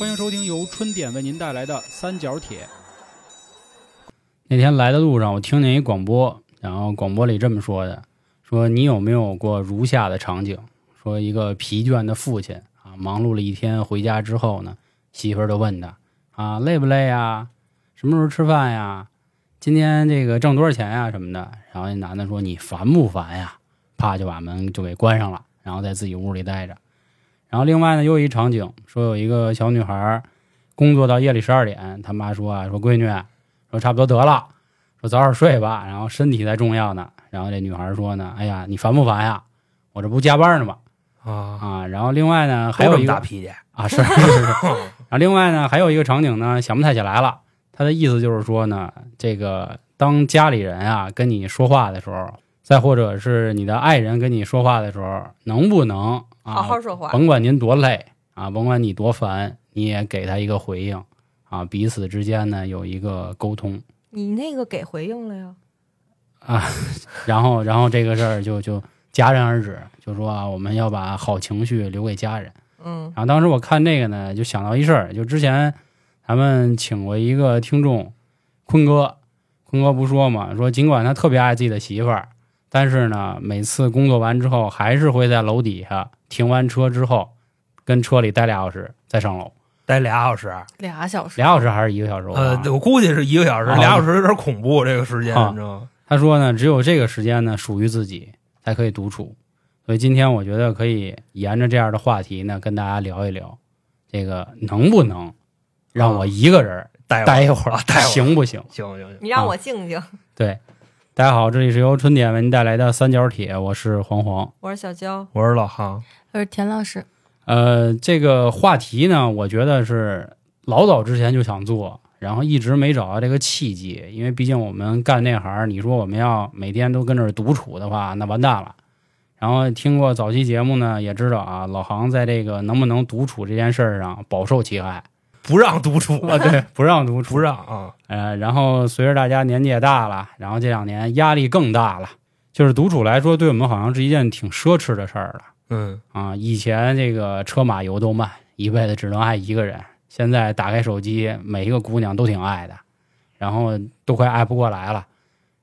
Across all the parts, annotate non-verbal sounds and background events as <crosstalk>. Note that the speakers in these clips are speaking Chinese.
欢迎收听由春点为您带来的《三角铁》。那天来的路上，我听见一广播，然后广播里这么说的：说你有没有过如下的场景？说一个疲倦的父亲啊，忙碌了一天回家之后呢，媳妇儿就问他啊，累不累呀？什么时候吃饭呀？今天这个挣多少钱呀？什么的。然后那男的说：“你烦不烦呀？”啪就把门就给关上了，然后在自己屋里待着。然后另外呢，又一场景，说有一个小女孩工作到夜里十二点，她妈说啊，说闺女，说差不多得了，说早点睡吧，然后身体才重要呢。然后这女孩说呢，哎呀，你烦不烦呀？我这不加班呢吗？啊，啊，然后另外呢，还有一个大脾气，啊，是是是。然后另外呢，还有一个场景呢，想不太起来了。他的意思就是说呢，这个当家里人啊跟你说话的时候，再或者是你的爱人跟你说话的时候，能不能啊，好好说话。甭管您多累啊，甭管你多烦，你也给他一个回应啊，彼此之间呢有一个沟通你那个给回应了呀？啊，<laughs> 然后然后这个事儿就就戛然而止，就说啊，我们要把好情绪留给家人。嗯然后当时我看这个呢，就想到一事儿，就之前咱们请过一个听众，坤哥，坤哥不说嘛，说尽管他特别爱自己的媳妇儿，但是呢，每次工作完之后，还是会在楼底下停完车之后，跟车里待俩小时再上楼，待俩小时，俩小时，俩小时还是一个小时？呃，我估计是一个小时，啊俩小时有点恐怖，这个时间啊你知道吗？他说呢，只有这个时间呢属于自己，才可以独处。所以今天我觉得可以沿着这样的话题呢，跟大家聊一聊，这个能不能让我一个人待待一会儿，啊待会儿行不行？行行行，你让我静静。对，大家好，这里是由春点为您带来的三角铁，我是黄黄。我是小娇，我是老航，我是田老师，呃，这个话题呢，我觉得是老早之前就想做，然后一直没找到这个契机，因为毕竟我们干那行，你说我们要每天都跟这儿独处的话，那完蛋了。然后听过早期节目呢，也知道啊，老航在这个能不能独处这件事儿上饱受其害不让独处，啊，对，<laughs> 不让独处，不让啊，呃，然后随着大家年纪也大了，然后这两年压力更大了。就是独处来说，对我们好像是一件挺奢侈的事儿了嗯，啊。以前这个车马油都慢，一辈子只能爱一个人。现在打开手机，每一个姑娘都挺爱的，然后都快爱不过来了。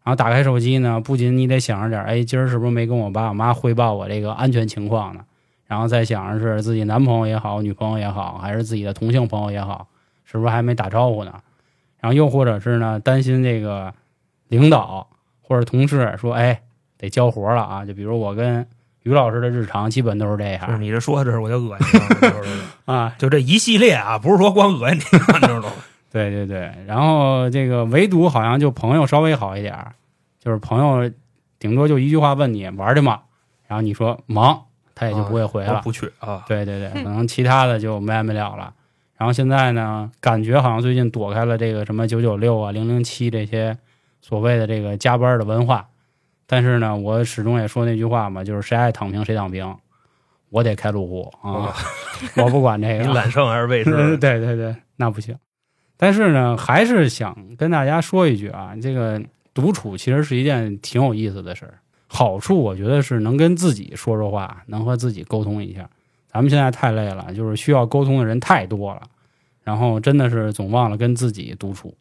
然后打开手机呢，不仅你得想着点儿，哎，今儿是不是没跟我爸我妈汇报我这个安全情况呢？然后再想着是自己男朋友也好，女朋友也好，还是自己的同性朋友也好，是不是还没打招呼呢？然后又或者是呢，担心这个领导或者同事说，哎，得交活了啊。就比如我跟于老师的日常，基本都是这是样你这说的这我就恶心 <laughs> 啊。就这一系列啊，不是说光恶心你，你知道吗？<laughs> 对对对，然后这个唯独好像就朋友稍微好一点，就是朋友顶多就一句话问你玩去吗？然后你说忙，他也就不会回了。我不去啊，对对对，可能其他的就没完没了了。然后现在呢，感觉好像最近躲开了这个什么九九六啊、零零七这些所谓的这个加班的文化。但是呢，我始终也说那句话嘛，就是谁爱躺平谁躺平，我得开路虎啊，<laughs> 我不管这个。你揽胜还是卫士？对对对，那不行。但是呢，还是想跟大家说一句啊，这个独处其实是一件挺有意思的事儿。好处我觉得是能跟自己说说话，能和自己沟通一下。咱们现在太累了，就是需要沟通的人太多了，然后真的是总忘了跟自己独处。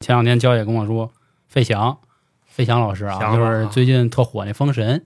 前两天娇姐跟我说，费翔，费翔老师啊，就是啊最近特火那《封神》，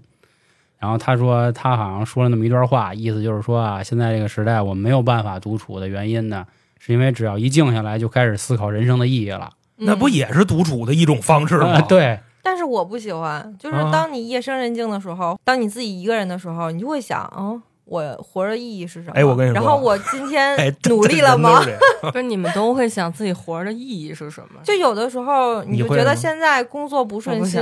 然后他说他好像说了那么一段话，意思就是说啊，现在这个时代我们没有办法独处的原因呢，是因为只要一静下来就开始思考人生的意义了。那不嗯也是独处的一种方式吗？啊，，<laughs> 对，但是我不喜欢，就是啊当你夜深人静的时候，当你自己一个人的时候，你就会想，嗯，我活着意义是什么？哎我跟你说然后我今哎天，<laughs> 努力了吗？<laughs> 不是你们都会想自己活着的意义是什么？就有的时候，你就觉得现在工作不顺心，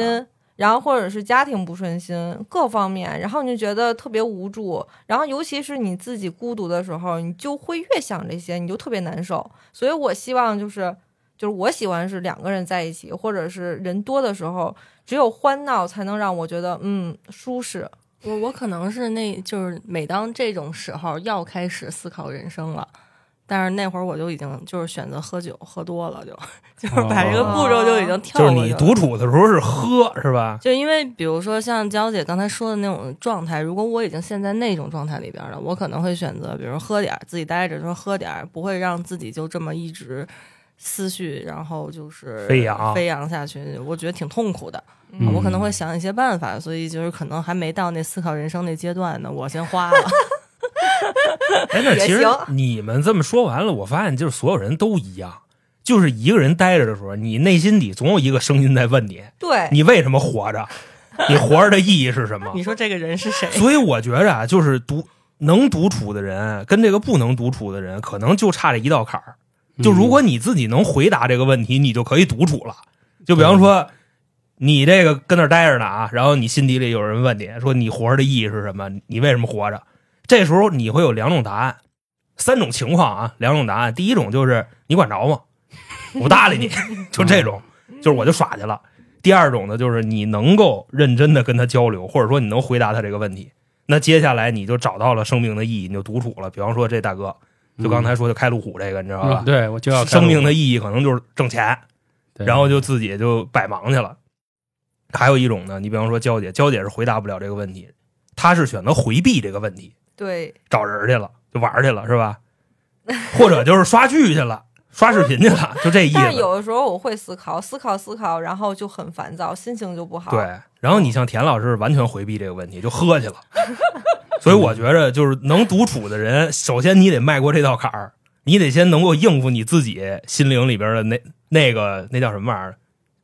然后或者是家庭不顺心，各方面，然后你就觉得特别无助，然后尤其是你自己孤独的时候，你就会越想这些，你就特别难受。所以我希望就是，就是我喜欢是两个人在一起，或者是人多的时候，只有欢闹才能让我觉得嗯舒适。我我可能是那就是每当这种时候要开始思考人生了，但是那会儿我就已经就是选择喝酒，喝多了就 <laughs> 就是把这个步骤就已经跳就是你。独处的时候是喝是吧？就因为比如说像娇姐刚才说的那种状态，如果我已经陷在那种状态里边了，我可能会选择，比如喝点儿，自己待着说喝点儿，不会让自己就这么一直思绪，然后就是飞扬飞扬下去，我觉得挺痛苦的。嗯我可能会想一些办法，所以就是可能还没到那思考人生那阶段呢，我先花了。<laughs> 哎，那其实你们这么说完了，我发现就是所有人都一样，就是一个人待着的时候，你内心底总有一个声音在问你：对，你为什么活着？你活着的意义是什么？你说这个人是谁？所以我觉着啊，就是独能独处的人跟这个不能独处的人，可能就差这一道坎儿。就如果你自己能回答这个问题，你就可以独处了。就比方说，你这个跟那儿待着呢啊，然后你心底里有人问你说你活着的意义是什么？你为什么活着？这时候你会有两种答案，三种情况啊，两种答案。第一种就是你管着吗？我不搭理你，<laughs> 就这种，<laughs> 就是我就耍去了。第二种呢，就是你能够认真的跟他交流，或者说你能回答他这个问题，那接下来你就找到了生命的意义，你就独处了。比方说这大哥，就刚才说的开路虎这个，你知道吧？嗯对我就要生命的，意义可能就是挣钱，对然后就自己就百忙去了。还有一种呢，你比方说娇姐，娇姐是回答不了这个问题，她是选择回避这个问题，对，找人去了，就玩去了，是吧？或者就是刷剧去了，刷视频去了，<laughs> 就这意思。但是有的时候我会思考，思考思考，然后就很烦躁，心情就不好。对，然后你像田老师完全回避这个问题，就喝去了。<laughs> 所以我觉着，就是能独处的人，首先你得迈过这道坎儿，你得先能够应付你自己心灵里边的那那个那叫什么玩意儿，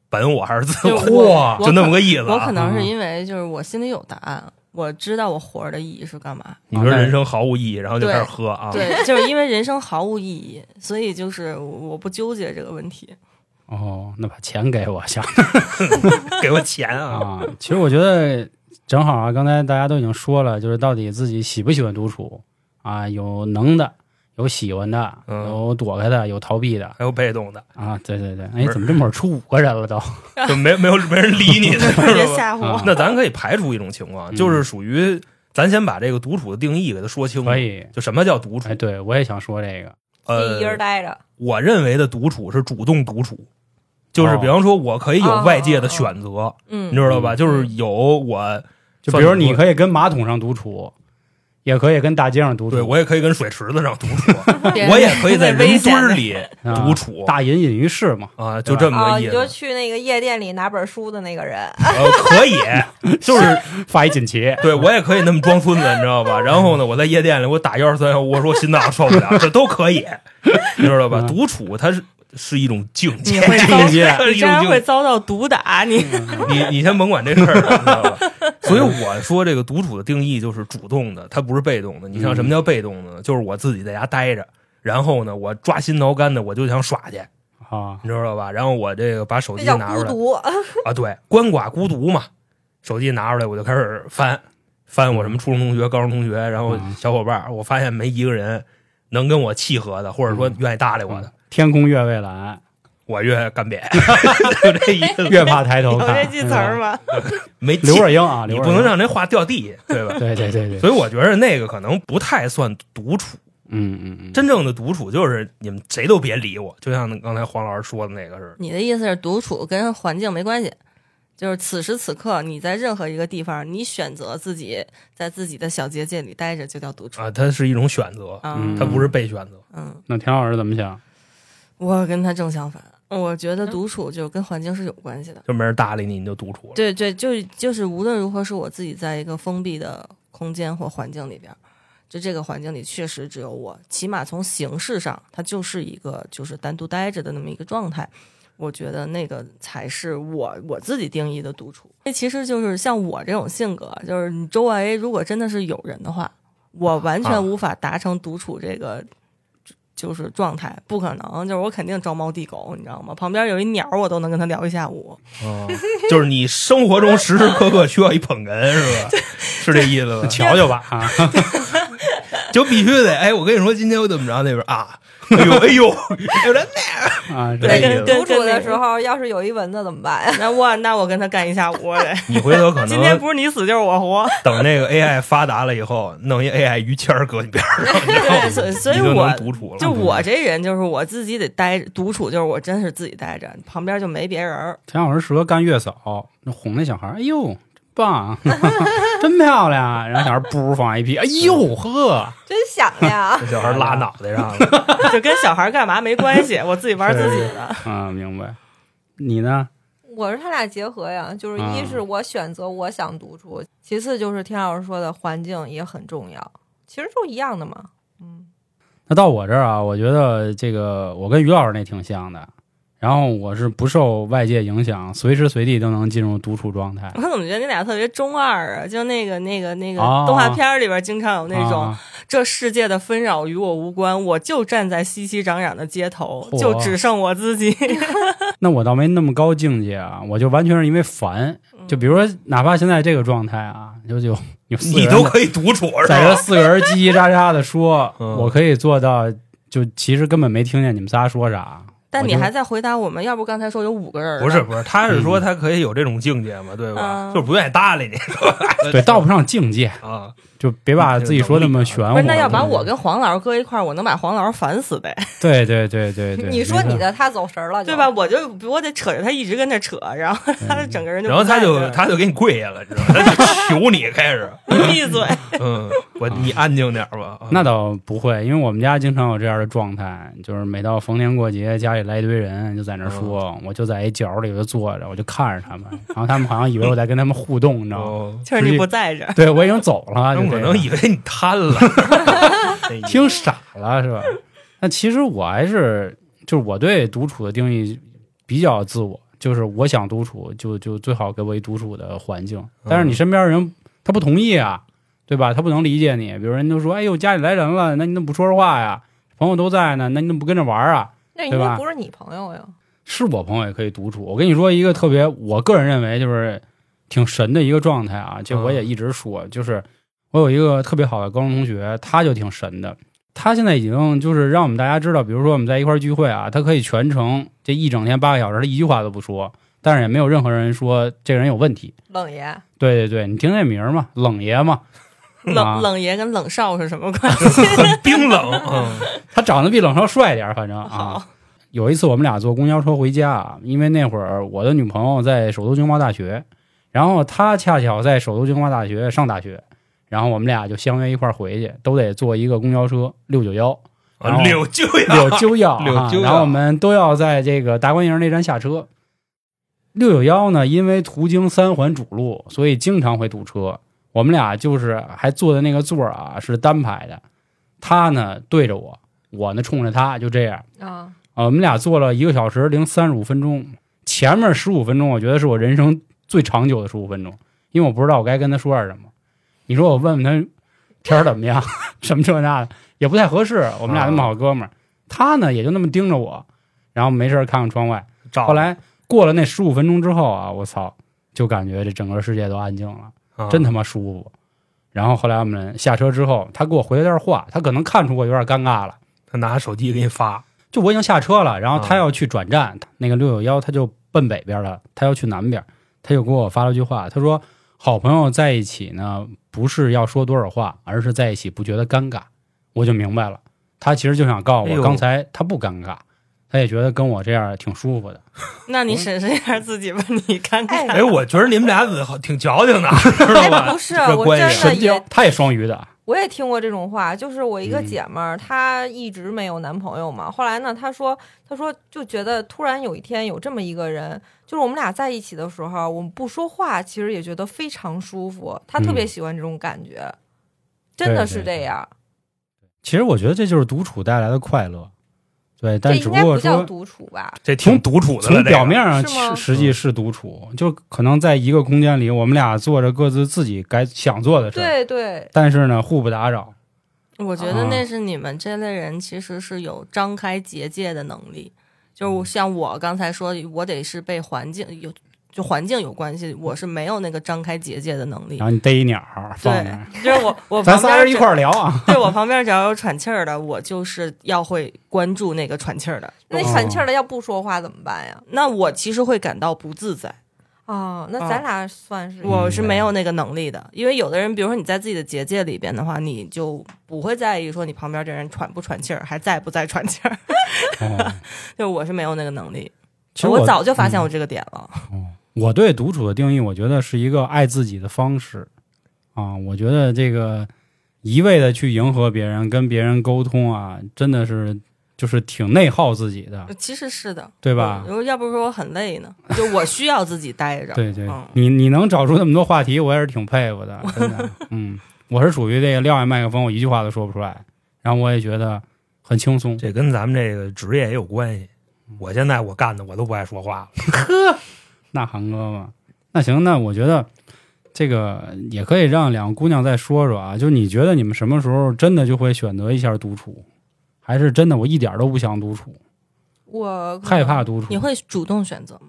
本我还是自我，就那么个意思、啊。我可能是因为就是我心里有答案，我知道我活着的意义是干嘛。你说人生毫无意义，然后就开始喝啊？对，就是因为人生毫无意义，所以就是我不纠结这个问题。哦，那把钱给我想 <laughs> 给我钱啊！啊。其实我觉得正好啊，刚才大家都已经说了，就是到底自己喜不喜欢独处啊？有能的，有喜欢的，嗯有躲开的，有逃避的还有被动的，啊。对对对，哎怎么这会儿出五个人了都？<laughs> 就没没有没人理你的，<laughs> 别？吓唬我。啊那咱可以排除一种情况，嗯就是属于咱先把这个独处的定义给它说清楚可。以。就什么叫独处哎，？对我也想说这个。呃一，人待着，我认为的独处是主动独处，就是哦比方说我可以有外界的选择，嗯你，知道吧？嗯就是有我，就比如你可以跟马桶上独处，也可以跟大街上独处。对我也可以跟水池子上独处，<laughs> 我也可以在人堆里啊独处大隐隐于市嘛。啊，就这么啊，个意思。你就去那个夜店里拿本书的那个人，呃，<laughs> 可以，<laughs> 就是发一锦旗，对我也可以那么装孙子，你知道吧？然后呢，我在夜店里我打幺二三幺，我说我心脏受不了，这都可以，你知道吧？嗯独处它是是一种境界，境界 <laughs> 是你这样一种境界。会遭到毒打，你你你先甭管这事儿，你知道吧？<laughs> 所以我说这个独处的定义就是主动的，它不是被动的。你像什么叫被动呢？就是我自己在家待着，然后呢，我抓心挠肝的，我就想耍去，啊，你知道吧？然后我这个把手机拿出来孤独。<laughs> 啊，对，鳏寡孤独嘛，手机拿出来我就开始翻翻我什么初中同学、高中同学，然后嗯小伙伴，我发现没一个人能跟我契合的，或者说嗯愿意搭理我的，天空越蔚蓝，我越干瘪，<laughs> 就这意思。越怕抬头有看。这句词儿吗？没刘气若英啊，你刘若英不能让这话掉地下，对吧？<laughs> 对对对对，所以我觉得那个可能不太算独处，嗯嗯嗯，真正的独处就是你们谁都别理我，就像刚才黄老师说的那个似的。你的意思是独处跟环境没关系，就是此时此刻你在任何一个地方，你选择自己在自己的小结界里待着，就叫独处。啊，它是一种选择，嗯它不是被选择。嗯，那田老师怎么想？我跟他正相反，我觉得独处就跟环境是有关系的。就没人搭理你，你就独处了。对对，就就是无论如何，是我自己在一个封闭的空间或环境里边儿，就这个环境里确实只有我，起码从形式上，它就是一个就是单独待着的那么一个状态。我觉得那个才是我我自己定义的独处。那其实就是像我这种性格，就是你周围如果真的是有人的话，我完啊全无法达成独处这个。就是状态不可能，就是我肯定招猫递狗，你知道吗？旁边有一鸟，我都能跟他聊一下午。<laughs> 哦，就是你生活中时时刻刻需要一捧哏，是吧？<laughs> 是这意思吧？瞧瞧吧啊，<laughs> 就必须得，哎，我跟你说，今天我怎么着那边啊，哎 <laughs> 呦哎呦，<laughs> 有人那啊，对独处的时候，要是有一蚊子怎么办呀？那我那我跟他干一下午得。你回头可能今天不是你死就是我活。<laughs> 等那个 AI 发达了以后，弄一 AI 于谦儿搁你边儿上，对，所以所以我独处了。就我这人就是我自己得待独处，就是我真是自己待着，旁边就没别人。田老师适合干月嫂，那哄那小孩儿，哎呦，真棒，<laughs> 真漂亮。然后小孩儿噗放一屁，哎呦呵，真响亮 <laughs> 这小孩拉脑袋上了，<laughs> 就跟小孩干嘛没关系，我自己玩自己的。啊，明白。你呢？我是他俩结合呀，就是一啊是我选择我想独处，其次就是田老师说的环境也很重要，其实都一样的嘛。嗯，那到我这儿啊，我觉得这个我跟于老师那挺像的。然后我是不受外界影响，随时随地都能进入独处状态。我怎么觉得你俩特别中二啊？就那个那个那个哦动画片里边经常有那种、啊这世界的纷扰与我无关，我就站在熙熙攘攘的街头，就只剩我自己。<laughs> 那我倒没那么高境界啊，我就完全是因为烦。就比如说，哪怕现在这个状态啊，就就有你都可以独处在这？四个人叽叽喳喳的说，嗯我可以做到，就其实根本没听见你们仨说啥。但你还在回答我们，要不刚才说有五个人不是不是，他是说他可以有这种境界嘛，对吧？嗯就是不愿意搭理你 <laughs> 对，到不上境界，<laughs> 啊。就别把自己说那么玄乎。不是，那要把我跟黄老师搁一块儿，我能把黄老师烦死呗，<laughs> 对对对对对，你说你的，他走神儿了，对吧？？我就我得扯着他一直跟那扯，然后他整个人就然后他就他就给你跪下了，知道吗？他就求你开始，你闭嘴。嗯，我你安静点吧。啊那倒不会，因为我们家经常有这样的状态，就是每到逢年过节，家里来一堆人，就在那儿说，我就在一角里头坐着，我就看着他们，然后他们好像以为我在跟他们互动，你知道吗？哦，<laughs> 就是你不在这，对我已经走了，他们可就这样能以为你瘫了，<laughs> 听傻了是吧？那其实我还是就是我对独处的定义比较自我，就是我想独处，就就最好给我一独处的环境。但是你身边人他不同意啊，对吧？他不能理解你。比如人都说：“哎呦，家里来人了，那你怎么不说说话呀？朋友都在呢，那你怎么不跟着玩啊那因对吧为不是你朋友呀。？”是我朋友也可以独处。我跟你说一个特别，我个人认为就是挺神的一个状态啊，这我也一直说，就是我有一个特别好的高中同学，他就挺神的。他现在已经就是让我们大家知道，比如说我们在一块聚会啊，他可以全程这一整天八个小时，他一句话都不说，但是也没有任何人说这个人有问题。冷爷，对对对，你听这名儿嘛，冷爷嘛，啊冷冷爷跟冷少是什么关系？很 <laughs> 冰冷。嗯，<laughs> 他长得比冷少帅点儿，反正啊。有一次我们俩坐公交车回家啊，因为那会儿我的女朋友在首都经贸大学，然后她恰巧在首都经贸大学上大学，然后我们俩就相约一块儿回去，都得坐一个公交车六九幺，六九幺六九幺啊，六九幺然后我们都要在这个达官营那站下车。六九幺呢，因为途经三环主路，所以经常会堵车。我们俩就是还坐的那个座儿啊是单排的，他呢对着我，我呢冲着他，就这样。啊，啊，我们俩坐了一个小时零三十五分钟，前面十五分钟我觉得是我人生最长久的十五分钟，因为我不知道我该跟他说点什么。你说我问问他天儿怎么样，什么这那的也不太合适。我们俩那么好哥们儿，他呢也就那么盯着我，然后没事儿看看窗外。后来过了那十五分钟之后啊，我操，就感觉这整个世界都安静了，啊真他妈舒服。然后后来我们下车之后，他给我回了段话，他可能看出我有点尴尬了。他拿手机给你发，就我已经下车了，然后他啊要去转站，那个六九幺他就奔北边了，他要去南边，他就给我发了句话，他说：“好朋友在一起呢，不是要说多少话，而是在一起不觉得尴尬。”我就明白了，他其实就想告诉我，哎刚才他不尴尬，他也觉得跟我这样挺舒服的。那你审视一下自己吧，<laughs> 你看看。哎，我觉得你们俩挺矫情的，知道吧？哎，不是，我真的也他也双鱼的，我也听过这种话，就是我一个嗯姐们儿，她一直没有男朋友嘛。后来呢，她说，她说就觉得突然有一天有这么一个人，就是我们俩在一起的时候，我们不说话，其实也觉得非常舒服。她特别嗯喜欢这种感觉，真的是对对这样。其实我觉得这就是独处带来的快乐，对，但只不过说不叫独处吧？这挺独处的。从表面上是吗实实际是独处，就可能在一个空间里，我们俩做着各自自己该想做的事，对对，但是呢，互不打扰。我觉得那是你们这类人其实是有张开结界的能力，就是像我刚才说，我得是被环境有就环境有关系，我是没有那个张开结界的能力然。后你逮一鸟儿放那，对，就是我 <laughs> 我咱旁边只仨人一块儿聊啊。对我旁边只要有喘气儿的，我就是要会关注那个喘气儿的。那喘气儿的要不说话怎么办呀？那我其实会感到不自在，哦，那咱俩算是我是没有那个能力的。因为有的人，比如说你在自己的结界里边的话，你就不会在意说你旁边这人喘不喘气儿，还在不在喘气儿。哦 <laughs> 就我是没有那个能力，其实我早就发嗯现我这个点了。我对独处的定义，我觉得是一个爱自己的方式啊。我觉得这个一味的去迎合别人、跟别人沟通啊，真的是就是挺内耗自己的，其实是的，对吧？我要不是说我很累呢，就我需要自己待着。<laughs> 对对嗯，你你能找出那么多话题，我也是挺佩服的，真的。<laughs> 嗯，我是属于这个撂下麦克风，我一句话都说不出来，然后我也觉得很轻松。这跟咱们这个职业也有关系。我现在我干的我都不爱说话了，<laughs> 那韩哥嘛，那行，那我觉得这个也可以让两个姑娘再说说啊。就你觉得你们什么时候真的就会选择一下独处，还是真的我一点都不想独处，我害怕独处？你会主动选择吗？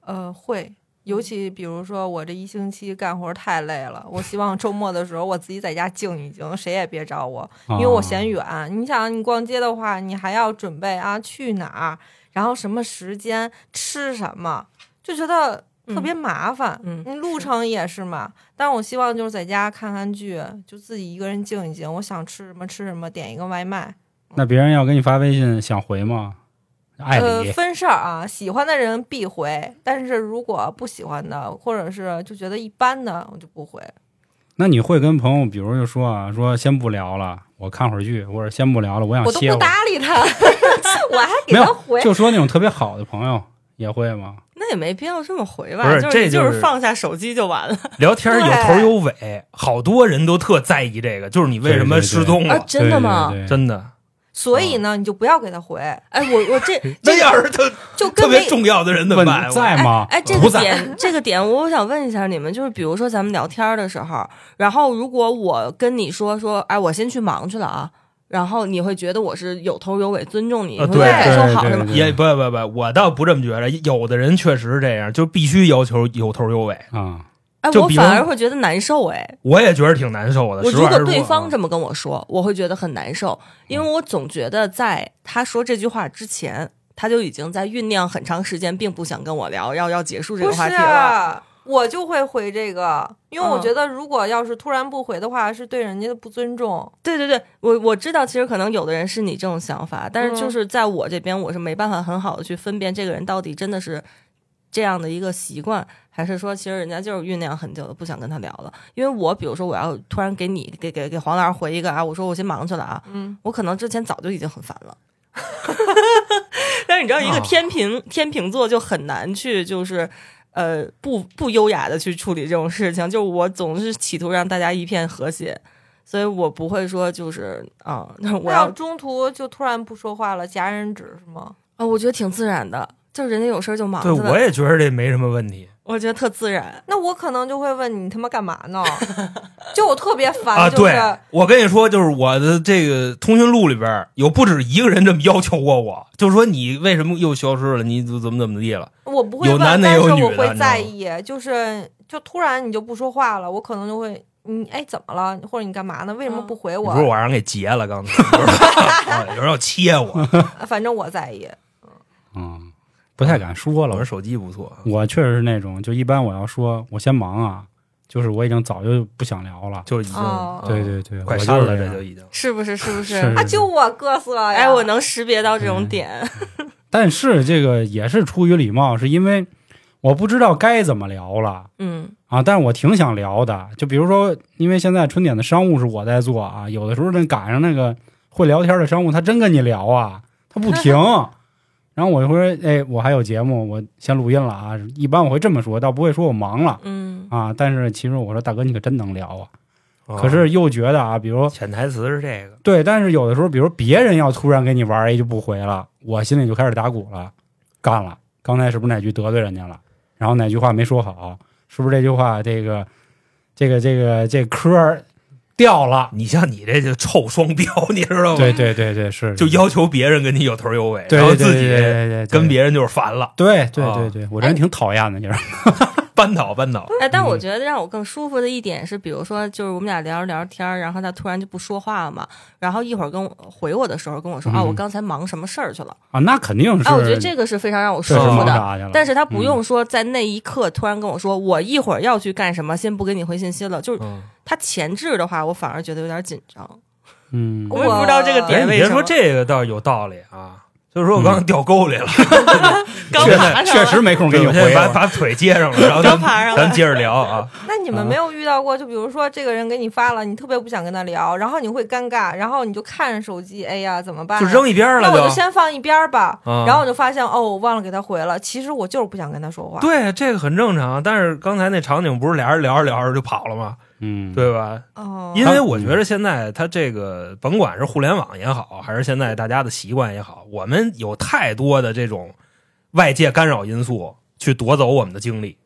呃会，尤其比如说我这一星期干活太累了，<laughs> 我希望周末的时候我自己在家静一静，谁也别找我，啊因为我嫌远。你想，你逛街的话，你还要准备啊去哪儿，然后什么时间吃什么，就觉得特别麻烦。嗯你路程也是嘛，但是我希望就是在家看看剧，就自己一个人静一静，我想吃什么吃什么，点一个外卖。那别人要给你发微信，想回吗？爱呃，理分事儿啊，喜欢的人必回，但是如果不喜欢的，或者是就觉得一般的，我就不回。那你会跟朋友，比如就说啊，说先不聊了，我看会儿剧，或者先不聊了，我想我都不。搭理他，<laughs> 我还给他回。就说那种特别好的朋友也会吗？那也没必要这么回吧，不是就是就这就是是放下手机就完了聊天有头有尾，好多人都特在意这个，就是你为什么失踪啊！了，真的吗？对对对真的。所以呢，你就不要给他回，哎，我我这 <laughs> 那这要是特就特别重要的人怎么问办？在吗？哎，这个点，这个点，我想问一下你们，就是比如说咱们聊天的时候，然后如果我跟你说说，哎，我先去忙去了啊，然后你会觉得我是有头有尾，尊重你，啊对你会感受好是吗？也不不不，我倒不这么觉得。有的人确实是这样，就必须要求有头有尾。啊，哎，我反就比方而会觉得难受，哎，我也觉得挺难受的。我如果对方这么跟我说，我会觉得很难受，因为我总觉得在他说这句话之前，他就已经在酝酿很长时间，并不想跟我聊，要要结束这个话题了。我就会回这个，因为我嗯觉得如果要是突然不回的话，是对人家的不尊重。对对对，我我知道，其实可能有的人是你这种想法，但是就是在我这边，我是没办法很好的去分辨这个人到底真的是这样的一个习惯，还是说其实人家就是酝酿很久了，不想跟他聊了。因为我比如说我要突然给你给给给黄老师回一个啊，我说我先忙去了啊，嗯，我可能之前早就已经很烦了。<laughs> 但是你知道，一个啊天平、天平座就很难去，就是呃，不不优雅的去处理这种事情。就我总是企图让大家一片和谐，所以我不会说就是啊、我那我要中途就突然不说话了，戛然止是吗？啊、我觉得挺自然的，就是人家有事儿就忙对，我也觉得这没什么问题我觉得特自然。那我可能就会问你他妈干嘛呢？<laughs> 就我特别烦，啊。就是、对，我跟你说，就是我的这个通讯录里边有不止一个人这么要求过我，就是说你为什么又消失了？你怎么怎么地了？我不会问，有男的但是也有女的我会在意，就是就突然你就不说话了，我可能就会。你哎，怎么了？或者你干嘛呢？为什么不回我？不是我让人给截了，刚才 <laughs> 有人啊有人要切我，<laughs> 反正我在意。嗯，不太敢说了我这。手机不错，我确实是那种，就一般我要说我先忙啊，就是我已经早就不想聊了。就已经对对对，快删了，这就已经。是不是？是不是？啊，就我各色呀！哎，我能识别到这种嗯点。<laughs> 但是这个也是出于礼貌，是因为我不知道该怎么聊了嗯啊。但是我挺想聊的，就比如说，因为现在春点的商务是我在做啊，有的时候真赶上那个会聊天的商务，他真跟你聊啊，他不停。<laughs> 然后我就会说，哎，我还有节目，我先录音了啊。一般我会这么说，倒不会说我忙了嗯啊。但是其实我说，大哥，你可真能聊啊。啊可是又觉得啊，比如潜台词是这个，对，但是有的时候，比如别人要突然给你玩一就不回了，我心里就开始打鼓了，干了。刚才是不是哪句得罪人家了？然后哪句话没说好？是不是这句话这个这个这个这科儿掉了。你像你这就臭双标，你知道吗？对对对对，是就要求别人跟你有头有尾，然后自己跟别人就是烦了，对对啊对对，我这人挺讨厌的，就是扳倒扳倒。哎，但嗯我觉得让我更舒服的一点是，比如说，就是我们俩聊着聊着天，然后他突然就不说话了嘛，然后一会儿跟我回我的时候跟我说、啊，嗯我刚才忙什么事儿去了。啊，那肯定是。啊，我觉得这个是非常让我舒是忙服的。啥去了？但是他不用说在那一刻突然跟我说，我一会儿要去干什么，先不给你回信息了。就是嗯，他前置的话，我反而觉得有点紧张。嗯，我也不知道这个哎，点为什么。你别说这个倒是有道理啊，就是说我刚刚掉沟里了，<laughs> 刚确爬上了确实没空给你回把把腿接上了，然后咱刚爬上了咱接着聊啊。那你们没有遇到过，就比如说这个人给你发了，你特别不想跟他聊，然后你会尴尬，然后你就看着手机，哎呀，怎么办？就扔一边了那我就先放一边吧。啊然后我就发现，哦，我忘了给他回了。其实我就是不想跟他说话。对，这个很正常。但是刚才那场景不是俩人聊着聊着就跑了吗？嗯，对吧？哦，因为我觉得现在它这个，甭管是互联网也好，还是现在大家的习惯也好，我们有太多的这种外界干扰因素去夺走我们的精力，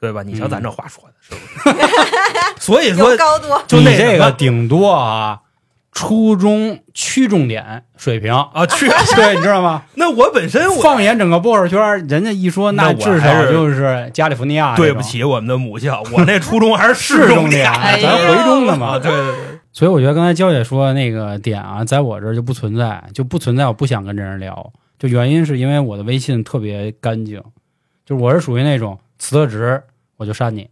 对吧？你瞧咱这话说的，是不是？所以说，高度。就那你这个顶多啊，初中区重点水平，啊，<laughs> 区，对，你知道吗？<laughs> 那我本身我放眼整个波尔圈，人家一说，那至少就是加利福尼亚。对不，起我们的母校，我那初中 <laughs> 还是市重重点，哎咱回中的啊，嘛。对对对，所以我觉得刚才娇姐说的那个点啊，在我这儿就不存在，就不存在。我不想跟这人聊，就原因是因为我的微信特别干净，就是我是属于那种辞了职我就删你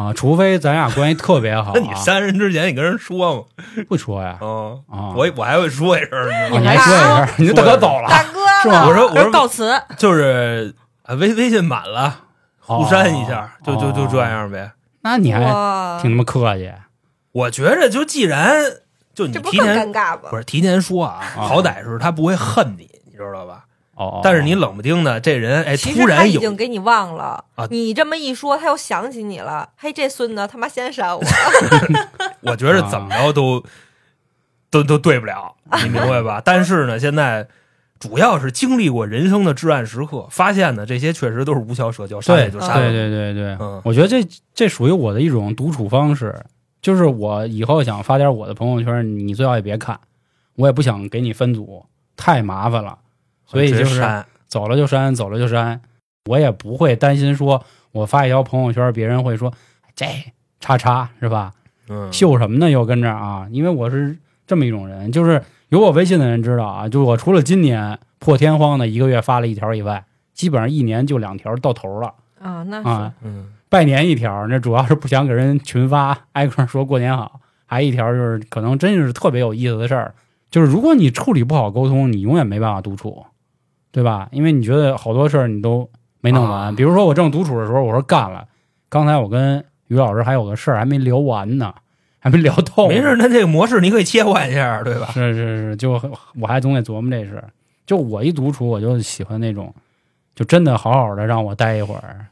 啊，除非咱俩关系特别好、啊。<laughs> 那你删人之前你跟人说吗？不说呀？啊，啊，我我还会说一声，你知道吗你还说一声，你就大哥走了大哥是吗？我说我说告辞，就是啊，微微信满了，互删一下，哦就就就这样呗。那你还哇挺他妈客气。我觉着就既然就你这不更提前尴尬吧不？是提前说啊，啊好歹是他不会恨你，你知道吧？哦，但是你冷不丁的这人，哎，突然有已经给你忘了啊，你这么一说，他又想起你了。嘿，这孙子他妈先删我，<laughs> 我觉得怎么着都都都对不了，<laughs> 你明白吧？但是呢，现在主要是经历过人生的至暗时刻，发现呢，这些确实都是无效社交，删对也就删了。对对对对，嗯我觉得这这属于我的一种独处方式，就是我以后想发点我的朋友圈，你最好也别看，我也不想给你分组，太麻烦了，所以就是走了就删，走了就删，我也不会担心说我发一条朋友圈，别人会说这叉叉是吧？嗯，秀什么呢？又跟这儿啊？因为我是这么一种人，就是有我微信的人知道啊，就我除了今年破天荒的一个月发了一条以外，基本上一年就两条到头了啊，那啊。嗯，拜年一条，那主要是不想给人群发，挨个说过年好；还一条就是可能真是特别有意思的事儿，就是如果你处理不好沟通，你永远没办法独处，对吧？因为你觉得好多事儿你都没弄完，啊比如说我正独处的时候，我说干了，刚才我跟于老师还有个事儿还没聊完呢，<laughs> 还没聊透，没事，那这个模式你可以切换一下，对吧？是是是，就我还总得琢磨这事。就我一独处，我就喜欢那种，就真的好好的让我待一会儿。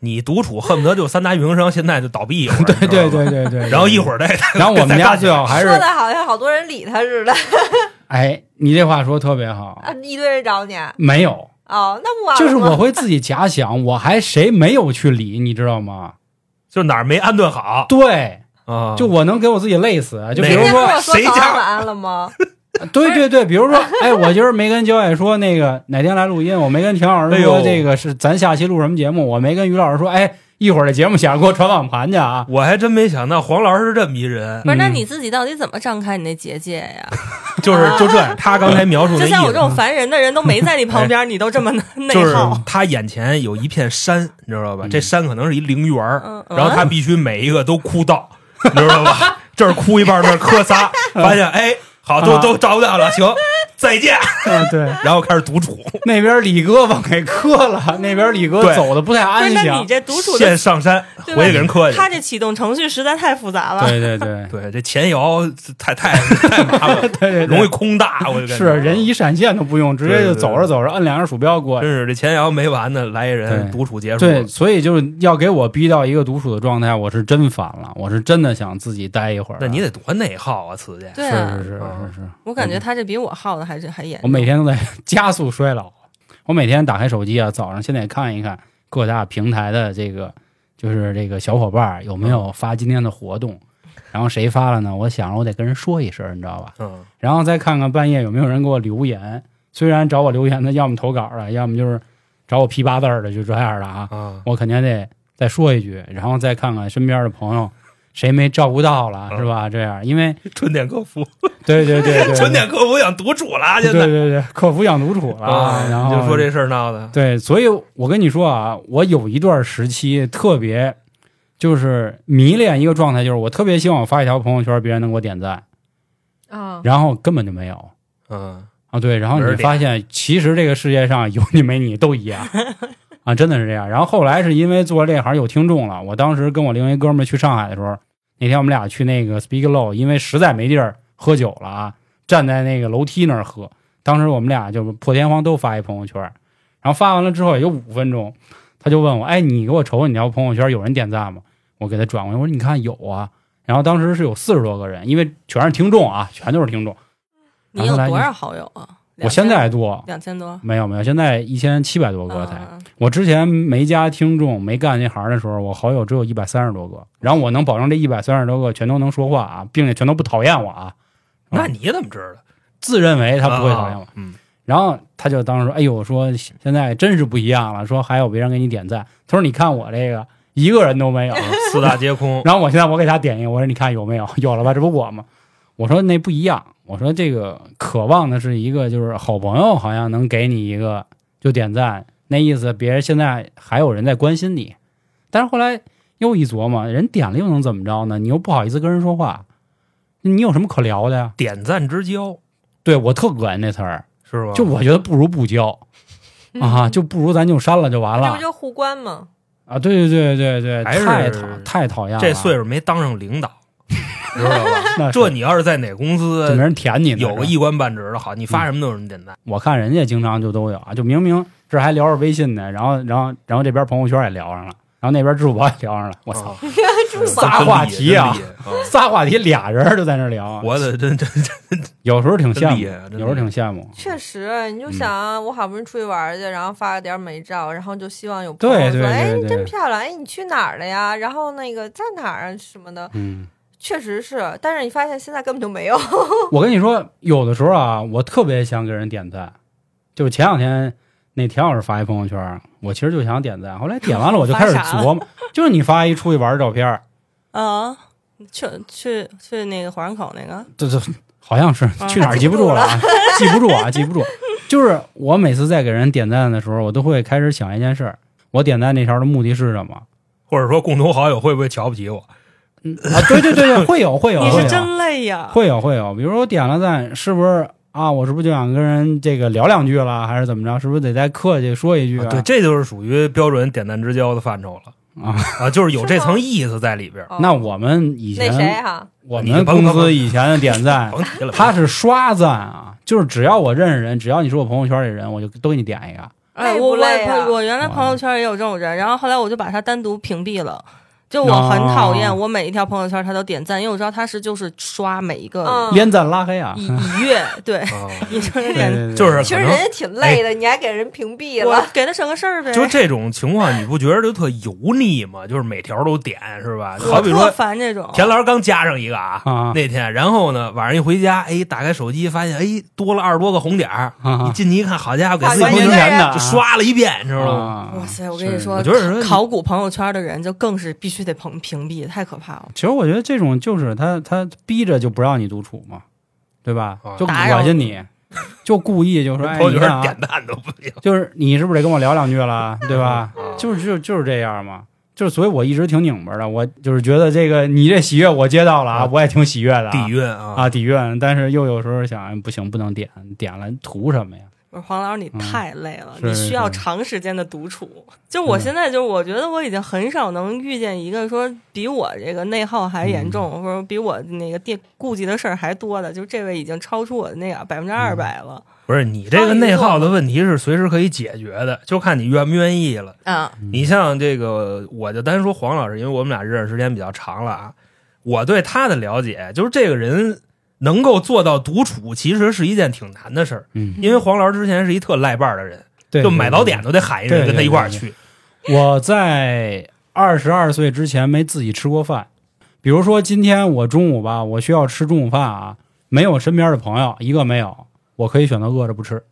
你独处恨不得就三大运营商现在就倒闭一会儿，<laughs> 对对对对对。然后一会儿再，<laughs> 然后我们家最好还是说的好像好多人理他似的 <laughs> 哎，你这话说得特别好。啊，一堆人找你没有，哦，那不完就是我会自己假想，我还谁没有去理，你知道吗？就哪儿没安顿好对，啊，就我能给我自己累死。就比如说谁家早安晚安了吗？<laughs> 对对对，比如说，哎，我今儿没跟焦野说那个 <laughs> 哪天来录音，我没跟田老师说这个是咱下期录什么节目，我没跟于老师说，哎，一会儿这节目想给我传网盘去啊。我还真没想到黄老师是这么一人，不是？那嗯你自己到底怎么张开你那结界呀？<laughs> 就是就这样。他刚才描述的就像我这种，烦人的人都没在你旁边，你都这么内就是。他眼前有一片山，你知道吧？嗯这山可能是一陵园然后他必须每一个都哭到，你知道吧？这儿哭一半，那儿磕仨，发现哎，好，都啊都找不到了，行，再见，啊，对，<laughs> 然后开始独处，那边李哥忘给磕了，<laughs> 那边李哥走的不太，安详那你。这独处的先上山回去给人磕去。他这启动程序实在太复杂了。对对对对，这前摇太太 <laughs> 太麻烦了，对对容易，空大，我就感觉是人一闪现都不用，直接就走着走着摁两下鼠标过去。真是这前摇没完呢，来一人独处结束。对，所以就是要给我逼到一个独处的状态，我是真烦了，我是真的想自己待一会儿。那你得多内耗啊，此姐。对啊是是是嗯是是，我感觉他这比我耗的还是还严我。每天都在加速衰老。我每天打开手机啊，早上先得看一看各大平台的这个，就是这个小伙伴有没有发今天的活动。然后谁发了呢？我想着我得跟人说一声，你知道吧？嗯，然后再看看半夜有没有人给我留言。虽然找我留言的要么投稿的，要么就是找我批八字的，就这样的啊。啊，我肯定得再说一句，然后再看看身边的朋友谁没照顾到了，是吧？这样，因为春点客服，对对对对，<laughs> 春点客服养独处了，现在。对对对，客服养独处了，啊，然后就说这事儿闹的，对，所以我跟你说啊，我有一段时期特别就是迷恋一个状态，就是我特别希望我发一条朋友圈，别人能给我点赞，啊，然后根本就没有。嗯，啊。对，然后你发现其实这个世界上有你没你都一样。<laughs> 啊，真的是这样。然后后来是因为做这行有听众了，我当时跟我另一哥们儿去上海的时候，那天我们俩去那个 Speak Low，因为实在没地儿喝酒了啊，站在那个楼梯那儿喝。当时我们俩就破天荒都发一朋友圈，然后发完了之后也就五分钟，他就问我：“哎，你给我瞅瞅你条朋友圈有人点赞吗？”我给他转过去，我说：“你看有啊。”然后当时是有四十多个人，因为全是听众啊，全都是听众。你有多少好友啊？我现在多，两千多没有没有，现在一千七百多个才。啊我之前没加听众，没干这行的时候，我好友只有一百三十多个。然后我能保证这一百三十多个全都能说话啊，并且全都不讨厌我啊。那你怎么知道？自认为他不会讨厌我。啊嗯，然后他就当时说：“哎呦，说现在真是不一样了，说还有别人给你点赞。”他说：“你看我这个一个人都没有。啊 <laughs> 四大皆空，<laughs> 然后我现在我给他点一个，我说：“你看有没有？有了吧？这不我吗？”我说：“那不一样。”我说：“这个渴望的是一个就是好朋友，好像能给你一个就点赞，那意思别人现在还有人在关心你。但是后来又一琢磨，人点了又能怎么着呢？你又不好意思跟人说话，你有什么可聊的呀？点赞之交对我特恶心那词儿。”是吧？就我觉得不如不交啊，就不如咱就删了就完了这不就互关吗？啊！对对对对对，太讨太讨厌了。这岁数没当上领导，知道吧？<laughs> 这你要是在哪公司没人舔你，有个一官半职的好，你发什么都有人点赞。我看人家经常就都有啊，就明明这还聊着微信呢，然后然后然后这边朋友圈也聊上了，然后那边支付宝也聊上了，我操，<laughs> 仨宝话题啊 <laughs> 仨话题俩人就在那聊啊，我的真真真有时候挺羡慕，有时候挺羡慕。确实，你就嗯想啊，我好不容易出去玩去，然后发了点美照，然后就希望有朋友说：“对对哎，真漂亮！哎，你去哪儿了呀？然后那个在哪儿啊什么的。嗯，”确实是，但是你发现现在根本就没有。<laughs> 我跟你说，有的时候啊，我特别想给人点赞，就是前两天那田老师发一朋友圈，我其实就想点赞，后来点完了我就开始琢磨，<laughs> 就是你发一出去玩的照片，啊，去去去那个火山口那个，这这好像是啊去哪儿记不住了啊，记不住啊，记不住。就是我每次在给人点赞的时候，我都会开始想一件事儿：我点赞那条的目的是什么？或者说共同好友会不会瞧不起我？啊，对对对对，<laughs> 会有会有，你是真累呀！会有会有。比如说我点了赞，是不是啊？我是不是就想跟人这个聊两句了，还是怎么着？是不是得再客气说一句啊？对，这就是属于标准点赞之交的范畴了啊啊，就是有这层意思在里边那我们以前那谁前哈？我们公司以前的点赞，<laughs> 甭提了，他是刷赞啊，就是只要我认识人，只要你是我朋友圈里人，我就都给你点一个。哎，我我我原来朋友圈也有这种人，然后后来我就把他单独屏蔽了。就我很讨厌，哦我每一条朋友圈他都点赞，因为我知道他是就是刷每一个嗯连赞拉黑啊！一一月，对，啊你就点，就是其实人家挺累的，你还给人屏蔽我了。给他省个事儿呗。就这种情况，你不觉得就特油腻吗？就是每条都点是吧？我特好比说烦这种。田老师刚加上一个啊，啊那天，然后呢，晚上一回家，哎，打开手机发现，哎，多了二十多个红点儿，啊你进去一看，好家伙，给好自己朋友像一个人年的就刷了一遍，知道吗？啊哇塞！我跟你是说，我觉得说考古朋友圈的人就更是必须得屏屏蔽，太可怕了。其实我觉得这种就是他他逼着就不让你独处嘛，对吧啊？就恶心你，就故意就说 <laughs> 哎，朋友你看啊点，赞都不行，就是你是不是得跟我聊两句了，<laughs> 对吧？啊就是就就是这样嘛。就是，所以我一直挺拧巴的。我就是觉得这个你这喜悦我接到了啊，啊我也挺喜悦的啊、底蕴啊啊底蕴，但是又有时候想哎不行，不能点，点了图什么呀？我说黄老师，你嗯太累了，是你需要长时间的独处。就我现在，就是我觉得我已经很少能遇见一个说比我这个内耗还严重，嗯或者比我那个惦顾忌的事儿还多的，就这位已经超出我的那个百分之二百了、不是你这个内耗的问题是随时可以解决的，就看你愿不愿意了。啊！你像这个，我就单说黄老师，因为我们俩认识时间比较长了啊，我对他的了解就是这个人能够做到独处，其实是一件挺难的事儿。嗯，因为黄老师之前是一特赖伴儿的人，对，就买早点都得喊一人跟他一块儿去。我在二十二岁之前没自己吃过饭，比如说今天我中午吧，我需要吃中午饭啊，没有身边的朋友，一个没有，我可以选择饿着不吃。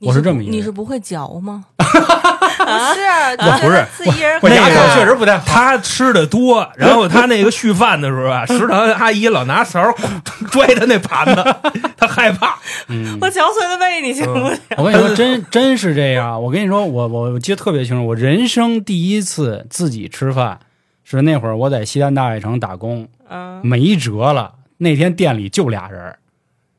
你我是这么一个你是不会嚼吗？<laughs> <laughs> 不是，我不是自己人我牙口那个确实不太好。他吃的多，然后他那个续饭的时候啊，<laughs> 食堂阿姨老拿勺 <laughs> 拽他那盘子，他害怕。嗯，我嚼碎了喂你行不行？我跟你说，真真是这样。我跟你说，我我我记得特别清楚，我人生第一次自己吃饭是那会儿我在西单大悦城打工，嗯，没辙了。那天店里就俩人儿，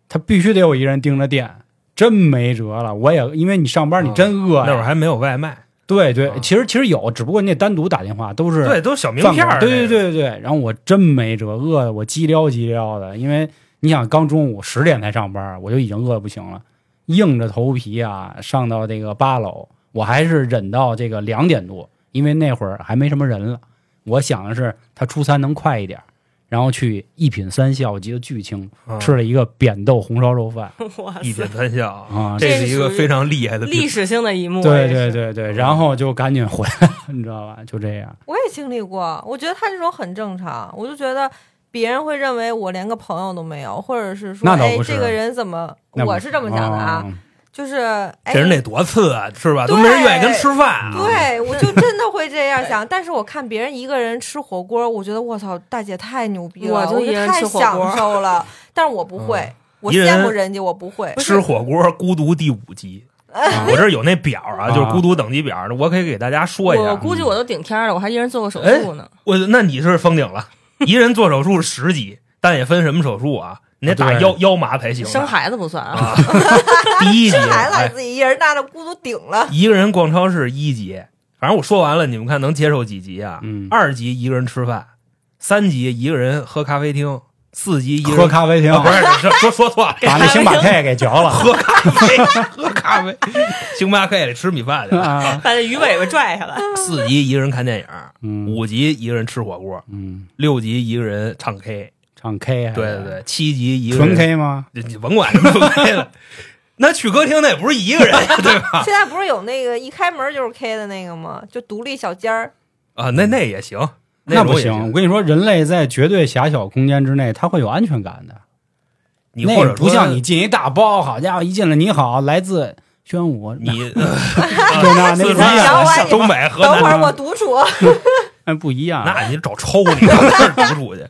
他必须得有一人盯着店，真没辙了。我也因为你上班你真饿呀、那会儿还没有外卖，对对啊，其实其实有，只不过你得单独打电话，都是对，都是小名饭片儿。对对，对对对。然后我真没辙，饿的我叽撩叽撩的，因为你想刚中午十点才上班，我就已经饿的不行了，硬着头皮啊上到这个八楼，我还是忍到这个两点多，因为那会儿还没什么人了。我想的是他出餐能快一点，然后去一品三笑，我记得巨清，啊吃了一个扁豆红烧肉饭 <laughs> 一品，三笑，啊。这是一个非常厉害的历史性的一幕。对对，对对，然后就赶紧回来，<laughs> 你知道吧？就这样。我也经历过，我觉得他这种很正常。我就觉得别人会认为我连个朋友都没有，或者是说，哎，这个人怎么？我是这么想的啊，哦就是哎，这人得多次啊，是吧？都没人愿意跟吃饭啊。对，我就真的会这样想。但是我看别人一个人吃火锅，我觉得我操，大姐太牛逼了，我我就一人太吃火锅享受了。但是我不会，我羡慕人家，我不会。吃火锅孤独第五级，<laughs> 我这有那表啊，就是孤独等级表，我可以给大家说一下。我估计我都顶天了，我还一人做过手哎术呢。我那你是封顶了，一人做手术十级，但也分什么手术啊？你得打腰腰麻才行啊。生孩子不算啊，啊，<laughs> 第一级，生孩子自己一人拿着咕嘟顶了，一个人逛超市一级，反正我说完了，你们看能接受几级啊？嗯二级一个人吃饭，三级一个人喝咖啡厅，四级一个人喝咖啡厅，啊不是说说说错了，把那星巴克给嚼了喝咖啡，<laughs> 喝咖啡，星巴克里吃米饭去了。啊。把那鱼尾巴拽下来。四级一个人看电影，嗯五级一个人吃火锅，嗯，六级一个人唱 K，唱 K 还是对对对，七级一个纯人 K 吗？你你甭管什么纯 K 了，<laughs> 那去歌厅那也不是一个人，<laughs> 对吧？现在不是有那个一开门就是 K 的那个吗？就独立小间儿。啊，那那也行，那不行，种也行我。跟你说，人类在绝对狭小空间之内，他会有安全感的。那你或者说不像你进一大包，好家伙，一进来你好，来自宣武，你对 <laughs> 那那四不一样，小川、东北、河南，等会儿我独处，那不一样。那你找抽你上那儿独处去。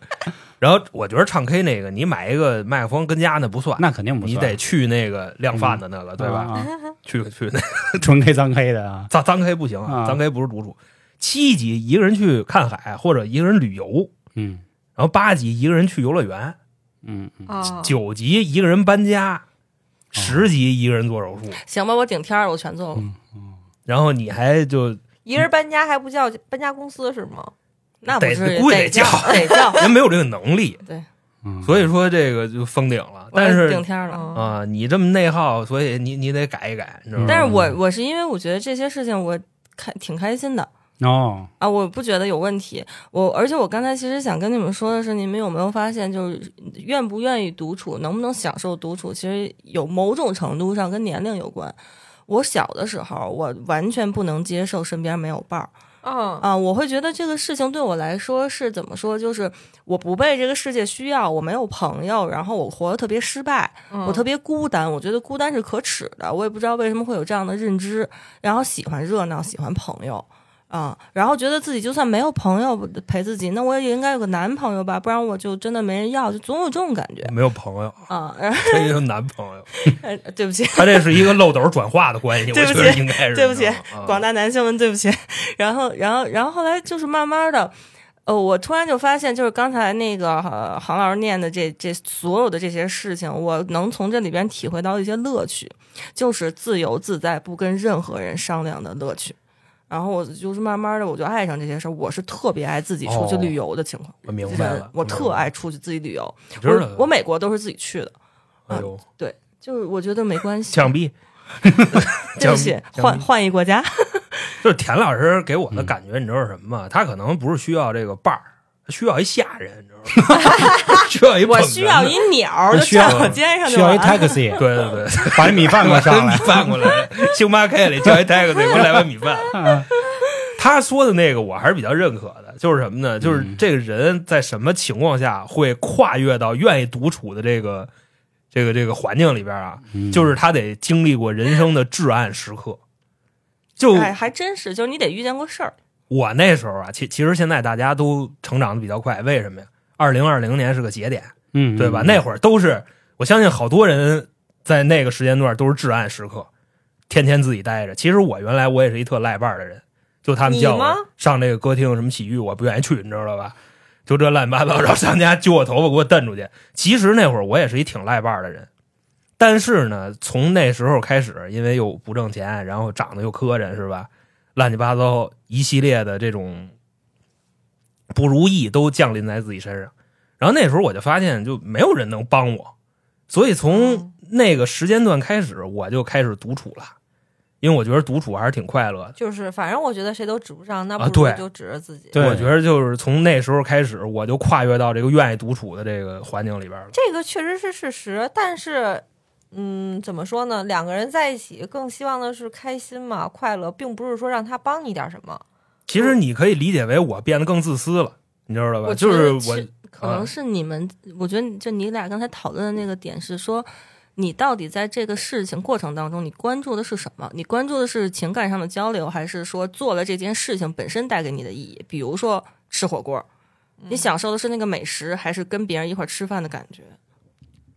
然后我觉得唱 K 那个，你买一个麦克风跟家那不算，那肯定不算，你得去那个量贩的那个，对吧？啊？<laughs> 啊去去那纯 K 脏 K 的啊，<laughs> 脏脏 K 不行啊脏 K 不是独处。七级一个人去看海或者一个人旅游，嗯然后八级一个人去游乐园，嗯嗯，啊，九级一个人搬家，十级一个人做手术，行吧，我顶天儿了，我全做过。然后你还就一个人搬家还不叫搬家公司是吗？得那不是估计得得叫叫得叫，人没有这个能力，对，嗯所以说这个就封顶了。我但是顶天了。嗯，啊，你这么内耗，所以你你得改一改，你知道吗？但是我我是因为我觉得这些事情我开挺开心的哦，啊，我不觉得有问题。我而且我刚才其实想跟你们说的是，你们有没有发现，就是愿不愿意独处，能不能享受独处，其实有某种程度上跟年龄有关。我小的时候，我完全不能接受身边没有伴儿嗯啊，我会觉得这个事情对我来说是怎么说，就是我不被这个世界需要，我没有朋友，然后我活得特别失败，嗯，我特别孤单，我觉得孤单是可耻的，我也不知道为什么会有这样的认知，然后喜欢热闹，喜欢朋友。啊、然后觉得自己就算没有朋友陪自己，那我也应该有个男朋友吧，不然我就真的没人要，就总有这种感觉没有朋友，啊。然后这也有男朋友，呃对不起，他这是一个漏斗转化的关系，我对不起觉得应该是。对不起广大男性们，对不起。然后，然后，然后后来就是慢慢的，呃，我突然就发现，就是刚才那个呃杭老师念的这这所有的这些事情，我能从这里边体会到一些乐趣，就是自由自在、不跟任何人商量的乐趣。然后我就是慢慢的，我就爱上这些事儿。我是特别爱自己出去哦旅游的情况，我明白了，我特爱，出去自己旅游。你知道我我美国都是自己去的，哎呦，对，就是我觉得没关系。<laughs> 枪毙对不起 <laughs> 换换一国家。就是田老师给嗯我的感觉，你知道是什么吗？他可能不是需要这个伴儿，他需要一下人，<laughs> 你知道吗？<laughs> 需要一我需要一鸟，就需要站我肩上就需要一。taxi，<laughs> 对对对，把那米饭给我上米来。饭过来，星巴克里叫一 taxi，给我来碗米饭。啊他说的那个我还是比较认可的，就是什么呢？就是嗯这个人在什么情况下会跨越到愿意独处的这个这个这个环境里边啊？嗯就是他得经历过人生的至暗时刻。就哎，还真是，就是你得遇见过事儿。我那时候啊，其其实现在大家都成长的比较快，为什么呀？二零二零年是个节点，嗯，对吧？嗯那会儿都是，我相信好多人在那个时间段都是至暗时刻，天天自己待着。其实我原来我也是一特赖伴儿的人，就他们叫我上这个歌厅什么洗浴，我不愿意去，你知道吧？就这乱七八糟，然后上家揪我头发给我蹬出去。其实那会儿我也是一挺赖伴儿的人，但是呢，从那时候开始，因为又不挣钱，然后长得又磕碜，是吧？乱七八糟一系列的这种不如意都降临在自己身上。然后那时候我就发现，就没有人能帮我，所以从嗯那个时间段开始，我就开始独处了，因为我觉得独处还是挺快乐的。就是反正我觉得谁都指不上，那不如就指着自己。对我觉得就是从那时候开始，我就跨越到这个愿意独处的这个环境里边了。这个确实是事实，但是，嗯，怎么说呢？两个人在一起，更希望的是开心嘛，快乐，并不是说让他帮你点什么。其实你可以理解为我变得更自私了，你知道吧？就是我可能是你们，我觉得就你俩刚才讨论的那个点是说，你到底在这个事情过程当中，你关注的是什么？你关注的是情感上的交流，还是说做了这件事情本身带给你的意义？比如说吃火锅，你享受的是那个美食，还是跟别人一块吃饭的感觉？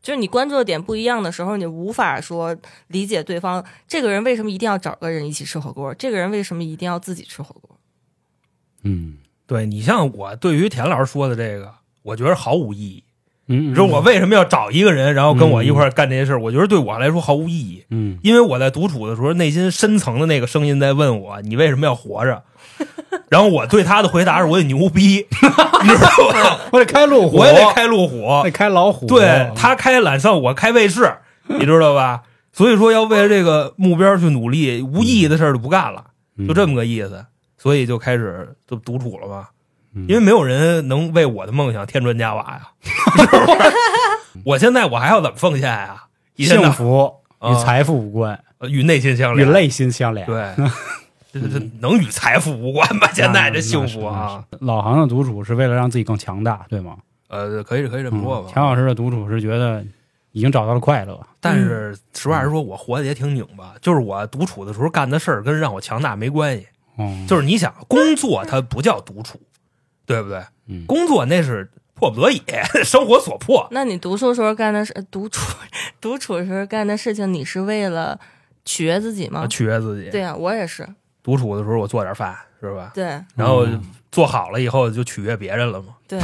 就是你关注的点不一样的时候，你无法说理解对方这个人为什么一定要找个人一起吃火锅，这个人为什么一定要自己吃火锅。嗯对你像我对于田老师说的这个，我觉得毫无意义。嗯，你说我为什么要找一个人，然后跟我一块干这些事儿？我觉得对我来说毫无意义，嗯因为我在独处的时候，内心深层的那个声音在问我：你为什么要活着？<laughs> 然后我对他的回答是：我得牛逼，<laughs> 你知道吗？我得开路虎，我也得开路虎，得开老虎，对他开揽胜，我开卫士，你知道吧？所以说要为了这个目标去努力，无意义的事儿就不干了，嗯就这么个意思。所以就开始就独处了嘛，嗯因为没有人能为我的梦想添砖加瓦呀。是 <laughs> 吧我现在我还要怎么奉献呀？一天到幸福与啊财富无关，呃与内心相连，与内心相连。对，这这能与财富无关吧？<laughs> 现在这幸福啊，老行的独处是为了让自己更强大，对吗？呃，可以可以这么说嗯吧。钱老师的独处是觉得已经找到了快乐，但是实话实说，我活得也挺拧巴。就是我独处的时候干的事儿跟让我强大没关系。嗯，就是你想，工作它不叫独处，对不对？嗯工作那是迫不得已，<laughs> 生活所迫。那你读书时候干的事独处，独处 <laughs> 时候干的事情，你是为了取悦自己吗？取悦自己。对啊，我也是。独处的时候我做点饭，是吧？对然后嗯做好了以后就取悦别人了嘛，对，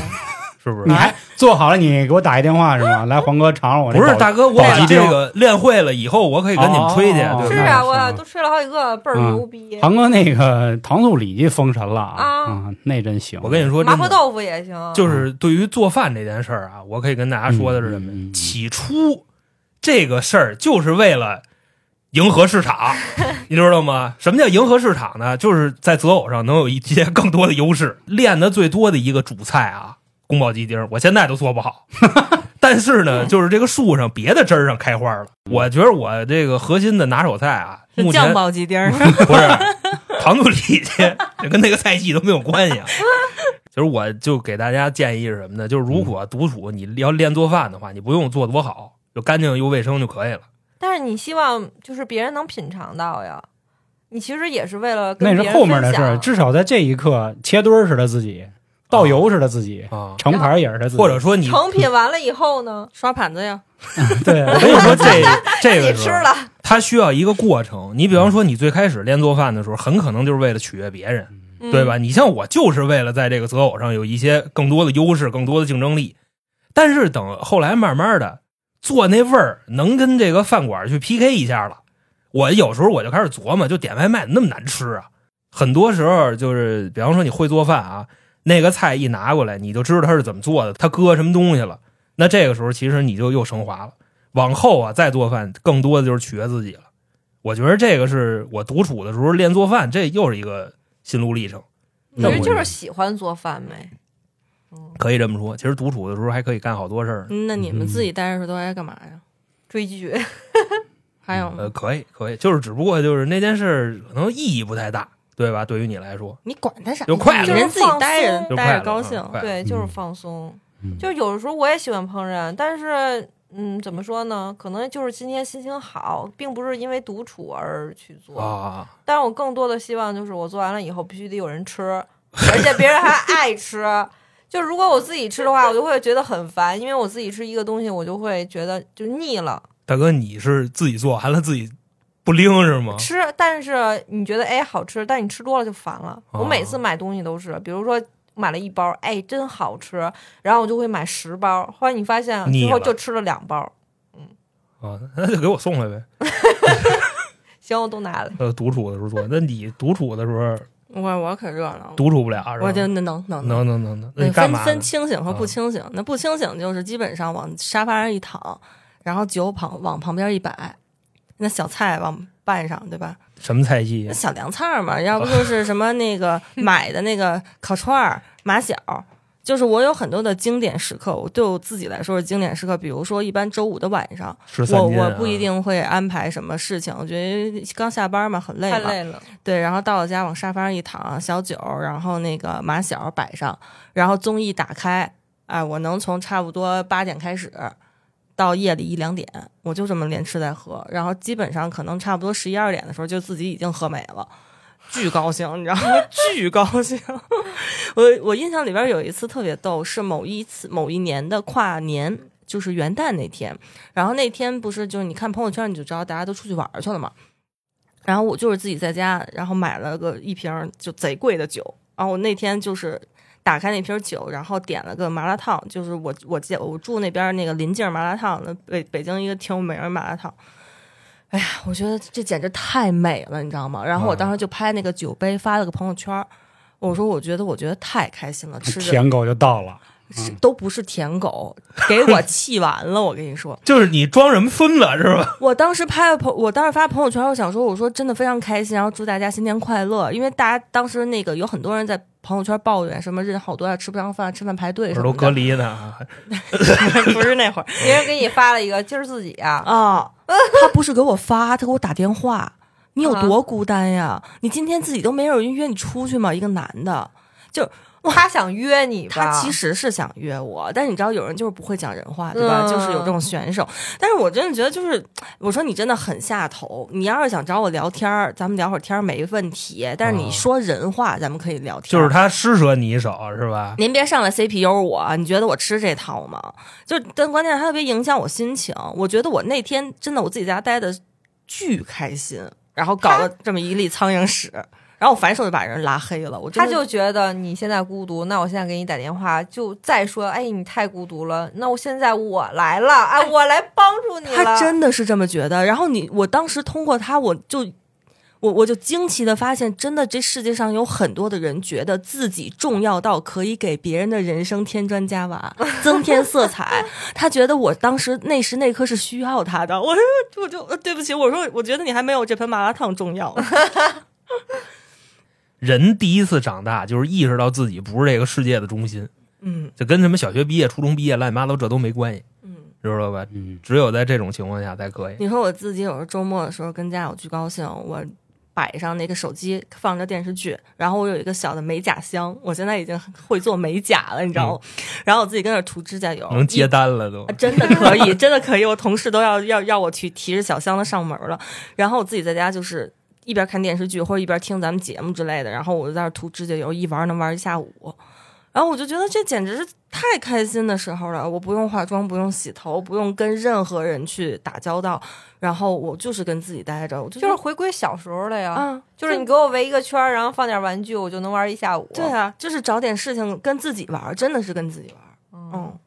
是不是？你还做好了，你给我打一电话是吗？<laughs> 来，黄哥尝尝我这保不是大哥，我把这个练会了以后，我可以跟你们吹去，哦对？是啊，我都吹了好几个，倍儿嗯牛逼。黄哥那个糖醋里脊封神了啊啊，那真行。我跟你说，麻婆，豆腐也行，就是对于做饭这件事儿啊，我可以跟大家说的是什么？起初这个事儿就是为了迎合市场，<laughs> 你知道吗？什么叫迎合市场呢？就是在择偶上能有一些更多的优势。练的最多的一个主菜啊，宫保鸡丁，我现在都做不好。<laughs> 但是呢，就是这个树上别的枝儿上开花了。我觉得我这个核心的拿手菜啊，是目前酱爆鸡丁儿。<laughs> 不是糖醋里脊，这跟那个菜系都没有关系啊。<laughs> 就是我就给大家建议是什么呢？就是如果独处你要练做饭的话，你不用做多好，就干净又卫生就可以了。但是你希望就是别人能品尝到呀。你其实也是为了那是跟别人后面的事儿，至少在这一刻，切墩儿是他自己，倒油是他自己，啊，盛盘也是他自己，或者说你，成品完了以后呢，刷盘子呀，<laughs> 对，我跟你说这 <laughs> 这个自己吃，了，它需要一个过程。你比方说，你最开始练做饭的时候，很可能就是为了取悦别人，嗯对吧？？你像我就是为了在这个择偶上有一些更多的优势、更多的竞争力。但是等后来慢慢的做那味儿能跟这个饭馆去 PK 一下了，我有时候我就开始琢磨，就点外卖那么难吃啊！很多时候就是，比方说你会做饭啊，那个菜一拿过来，你就知道它是怎么做的，它搁什么东西了。那这个时候其实你就又升华了。往后啊，再做饭更多的就是取悦自己了。我觉得这个是我独处的时候练做饭，这又是一个心路历程。其实就是喜欢做饭呗。嗯，可以这么说，其实独处的时候还可以干好多事儿。嗯那你们自己待着时候都爱干嘛呀？追剧，<laughs> 还有呃，可以，可以，就是只不过就是那件事可能意义不太大，对吧？对于你来说，你管他啥？就快乐人自己待着待着高兴对，就是嗯放松。嗯就有的时候我也喜欢烹饪，但是嗯，怎么说呢？可能就是今天心情好，并不是因为独处而去做。啊，但是我更多的希望就是我做完了以后必须得有人吃，而且别人还爱吃。就如果我自己吃的话，我就会觉得很烦，因为我自己吃一个东西，我就会觉得就腻了。大哥，你是自己做完了自己不拎是吗？吃，但是你觉得哎好吃，但你吃多了就烦了。哦我每次买东西都是，比如说买了一包，哎真好吃，然后我就会买十包，后来你发现最后就吃了两包。嗯啊，那就给我送来呗。<laughs> 行，我都拿了。呃，独处的时候做，那你独处的时候我我可热闹了，独处不了是吧？我就能能能能能能能，那分？分清醒和不啊清醒。那不清醒就是基本上往沙发上一躺，然后酒旁往旁边一摆，那小菜往拌上，对吧？什么菜系那？小凉菜儿嘛，要不就是什么那个 <laughs> 买的那个烤串儿、马小。就是我有很多的经典时刻，我对我自己来说是经典时刻。比如说，一般周五的晚上，我我不一定会安排什么事情，我觉得刚下班嘛，很累嘛，太累了，对，然后到了家往沙发上一躺，小酒，然后那个马小摆上，然后综艺打开，哎，我能从差不多八点开始，到夜里一两点，我就这么连吃带喝，然后基本上可能差不多十一二点的时候，就自己已经喝没了。巨高兴，你知道吗？<laughs> 巨高兴！<laughs> 我我印象里边有一次特别逗，是某一次某一年的跨年，就是元旦那天。然后那天不是就是你看朋友圈你就知道大家都出去玩去了嘛。然后我就是自己在家，然后买了个一瓶就贼贵的酒。然后我那天就是打开那瓶酒，然后点了个麻辣烫，就是我我家我住那边那个临近麻辣烫，那北北京一个挺有名的麻辣烫。哎呀，我觉得这简直太美了，你知道吗？然后我当时就拍那个酒杯发了个朋友圈儿，我说我觉得我觉得太开心了，吃着舔狗就到了，是都不是舔狗，给我 <laughs> 气完了。我跟你说，就是你装什么孙子是吧？我当时拍了朋，我当时发朋友圈，我想说，我说真的非常开心，然后祝大家新年快乐。因为大家当时那个有很多人在朋友圈抱怨什么人好多要吃不上饭，吃饭排队什么的，不是都隔离呢？<laughs> 不是那会儿 <laughs> 别人给你发了一个，今儿自己啊，啊，他不是给我发，他给我打电话。你有多孤单呀？你今天自己都没有人约你出去吗？一个男的，他想约你？他其实是想约我，但是你知道有人就是不会讲人话，对吧？嗯就是有这种选手。但是我真的觉得，就是我说你真的很下头。你要是想找我聊天儿，咱们聊会儿天儿没问题。但是你哦说人话，咱们可以聊天。就是他施舍你一手是吧？您别上来 CPU 我，你觉得我吃这套吗？就但关键是他特别影响我心情。我觉得我那天真的我自己在家待的巨开心，然后搞了这么一粒苍蝇屎，然后我反手就把人拉黑了。我他就觉得你现在孤独，那我现在给你打电话，就再说，哎，你太孤独了，那我现在我来了，哎，我来帮助你了。他真的是这么觉得。然后你，我当时通过他，我就我我就惊奇的发现，真的这世界上有很多的人觉得自己重要到可以给别人的人生添砖加瓦、<laughs> 增添色彩。他觉得我当时那时那刻是需要他的，我说我就对不起，我说我觉得你还没有这盆麻辣烫重要。<laughs> 人第一次长大就是意识到自己不是这个世界的中心，嗯就跟什么小学毕业、初中毕业乱七八糟这都没关系，嗯，知道吧？嗯，只有在这种情况下才可以。你说我自己有时候周末的时候跟家我巨高兴，我摆上那个手机放着电视剧，然后我有一个小的美甲箱，我现在已经会做美甲了，你知道吗？然后我自己跟那儿涂指甲油，能接单了都啊，真的可以，真的可以。我同事都要要要我去提着小箱子上门了，然后我自己在家就是一边看电视剧或者一边听咱们节目之类的，然后我就在那涂指甲油，一玩能玩一下午。然后我就觉得这简直是太开心的时候了，我不用化妆，不用洗头，不用跟任何人去打交道，然后我就是跟自己待着，我就就是回归小时候了呀，啊，就是你给我围一个圈，然后放点玩具，我就能玩一下午。对啊，就是找点事情跟自己玩，真的是跟自己玩，嗯，嗯。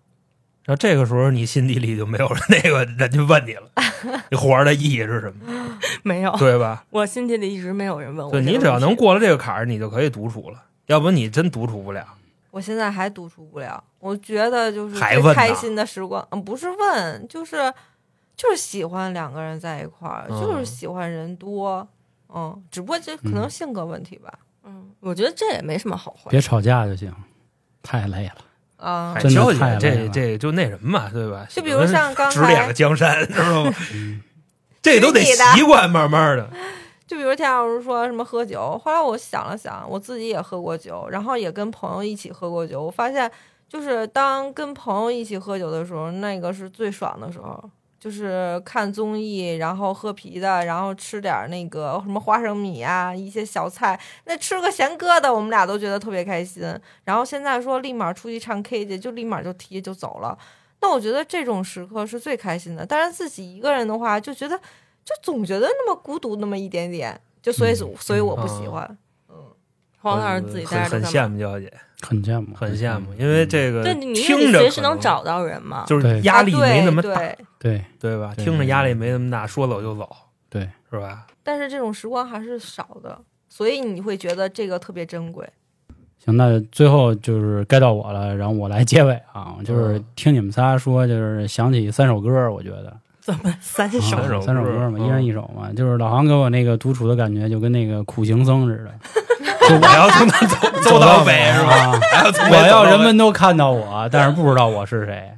然后这个时候你心底里就没有那个人就问你了，<laughs> 你活着的意义是什么？没有，对吧？我心底里一直没有人问我对。你只要能过了这个坎儿，你就可以独处了，要不你真独处不了。我现在还独处不了，我觉得就是开心的时光，嗯，不是问，就是就是喜欢两个人在一块儿，嗯就是喜欢人多，嗯，只不过这可能性格问题吧，嗯，我觉得这也没什么好坏。别吵架就行，太累了。啊、海真的这这就那什么嘛，对吧？就比如像刚才指点了江山，<laughs> 知道吗？嗯，这都得习惯，慢慢的。<laughs> 就比如田老师说什么喝酒，后来我想了想，我自己也喝过酒，然后也跟朋友一起喝过酒，我发现就是当跟朋友一起喝酒的时候，那个是最爽的时候。就是看综艺，然后喝啤的，然后吃点那个什么花生米啊，一些小菜，那吃个咸疙瘩，我们俩都觉得特别开心。然后现在说立马出去唱 K 去，就立马就提就走了。那我觉得这种时刻是最开心的。但是自己一个人的话，就觉得就总觉得那么孤独那么一点点，就所以所以我不喜欢。黄老师自己待着很很羡慕娇姐，很羡慕，很羡慕，因为这个对，你听着随时能能找到人嘛。就是压力没那么大，啊对对吧？听着压力没那么大，说走就走，对，是吧？但是这种时光还是少的，所以你会觉得这个特别珍贵。行，那最后就是该到我了，然后我来结尾啊，就是嗯听你们仨说，就是想起三首歌，我觉得怎么三首？啊三首歌嘛，歌一人一首嘛，就是老航给我那个独处的感觉，就跟那个苦行僧似的，我要从南走 <laughs> 走到北是吧？啊还要从我要人们都看到我，但是不知道我是谁，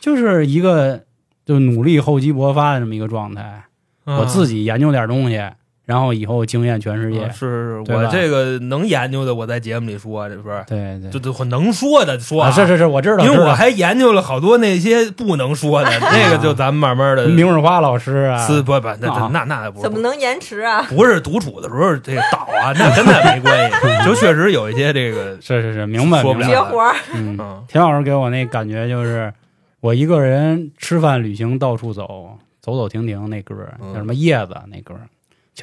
就是一个就努力厚积薄发的这么一个状态。我自己己研究点东西，然后以后惊艳全世界。啊是我这个能研究的，我在节目里说，这不是？对对，就就能说的说啊，是是是，我知道，因为我还研究了好多那些不能说的，<laughs> 那个就咱们慢慢的明日花老师啊，思不不，那啊。那那那不是。怎么能延迟啊？不是独处的时候这个倒啊，那跟那没关系，<laughs> 就确实有一些这个是是是，明白说不了明白。绝活儿，嗯，嗯。田老师给我那感觉就是，我一个人吃饭、旅行、到处走，走走停停那歌嗯。叫什么叶子那歌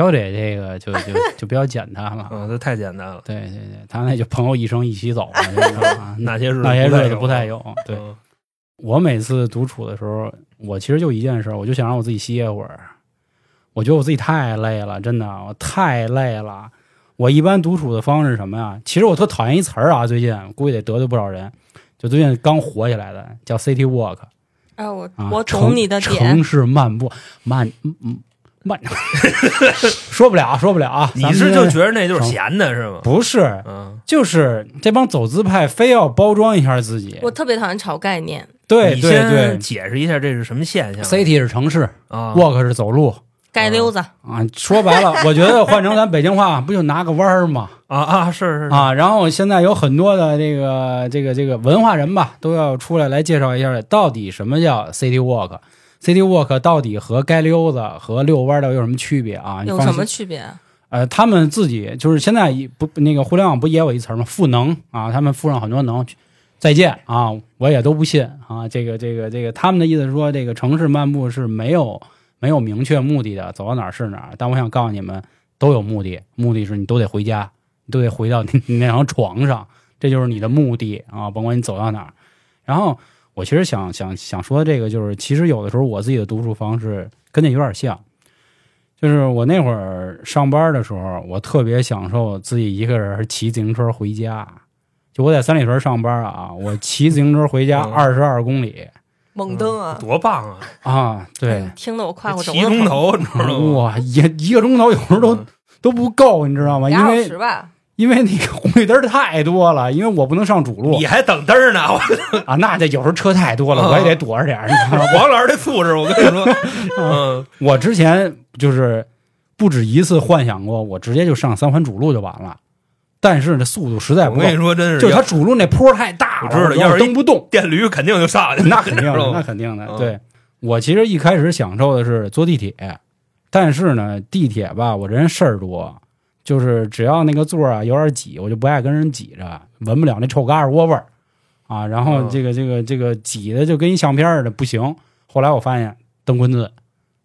儿，乔姐这个就就 <laughs> 就比较简单了。嗯，这太简单了，对对对，他那就朋友一生一起走嘛，这个啊那些日子那些日子不太有。对嗯我每次独处的时候，我其实就一件事，我就想让我自己歇会儿。我觉得我自己太累了，真的，我太累了。我一般独处的方式是什么呀？其实我特讨厌一词儿啊，最近估计得得罪不少人。就最近刚火起来的，叫 City Walk 哎，我啊，我城懂你的点城。市漫步，漫嗯嗯慢，<laughs> 说不了，说不了啊。你是就觉得那就是闲的是吗？不是，嗯，就是这帮走资派非要包装一下自己。我特别讨厌炒概念，对对对解释一下这是什么现象，City 是城市啊？，Walk 是走路。街溜子。啊，说白了，我觉得换成咱北京话，不就拿个弯儿吗？啊啊，是是是啊，然后现在有很多的这个这个这个文化人吧，都要出来来介绍一下，到底什么叫 City Walk，City Walk 到底和街溜子和遛弯儿的有什么区别啊？有什么区别啊？呃，他们自己就是现在不那个互联网不也有一词儿吗？赋能啊，他们赋上很多能。再见啊，我也都不信啊。这个这个这个，他们的意思是说，这个城市漫步是没有没有明确目的的，走到哪儿是哪儿。但我想告诉你们，都有目的，目的是你都得回家，你都得回到你你那张床上，这就是你的目的啊，甭管你走到哪儿。然后我其实想想想说的这个，就是其实有的时候我自己的独处方式跟那有点像。就是我那会儿上班的时候，我特别享受自己一个人骑自行车回家。就我在三里屯上班啊，我骑自行车回家嗯二十二公里猛蹬啊！多棒啊！啊，哎对，听得我胯骨轴骑。钟头，你知道吗？哇，一一个钟头有时候都嗯都不够，你知道吗？因为时吧，因为那个红绿灯太多了，因为我不能上主路你还等灯呢？我 <laughs> 啊，那这有时候车太多了，嗯我也得躲着点儿？王 <laughs> 老师这素质，我跟你说，<laughs> 嗯，我之前就是不止一次幻想过，我直接就上三环主路就完了，但是这速度实在不够我跟，你说，真是就是它主路那坡太大了，我知道要是蹬不动，电驴肯定就上去了，那肯定的，那肯定的。嗯对我其实一开始享受的是坐地铁，但是呢，地铁吧，我这人事儿多，就是只要那个座儿啊有点挤，我就不爱跟人挤着，闻不了那臭嘎吱窝味儿啊。然后嗯这个这个这个挤的就跟一相片似的，不行。后来我发现蹬昆字，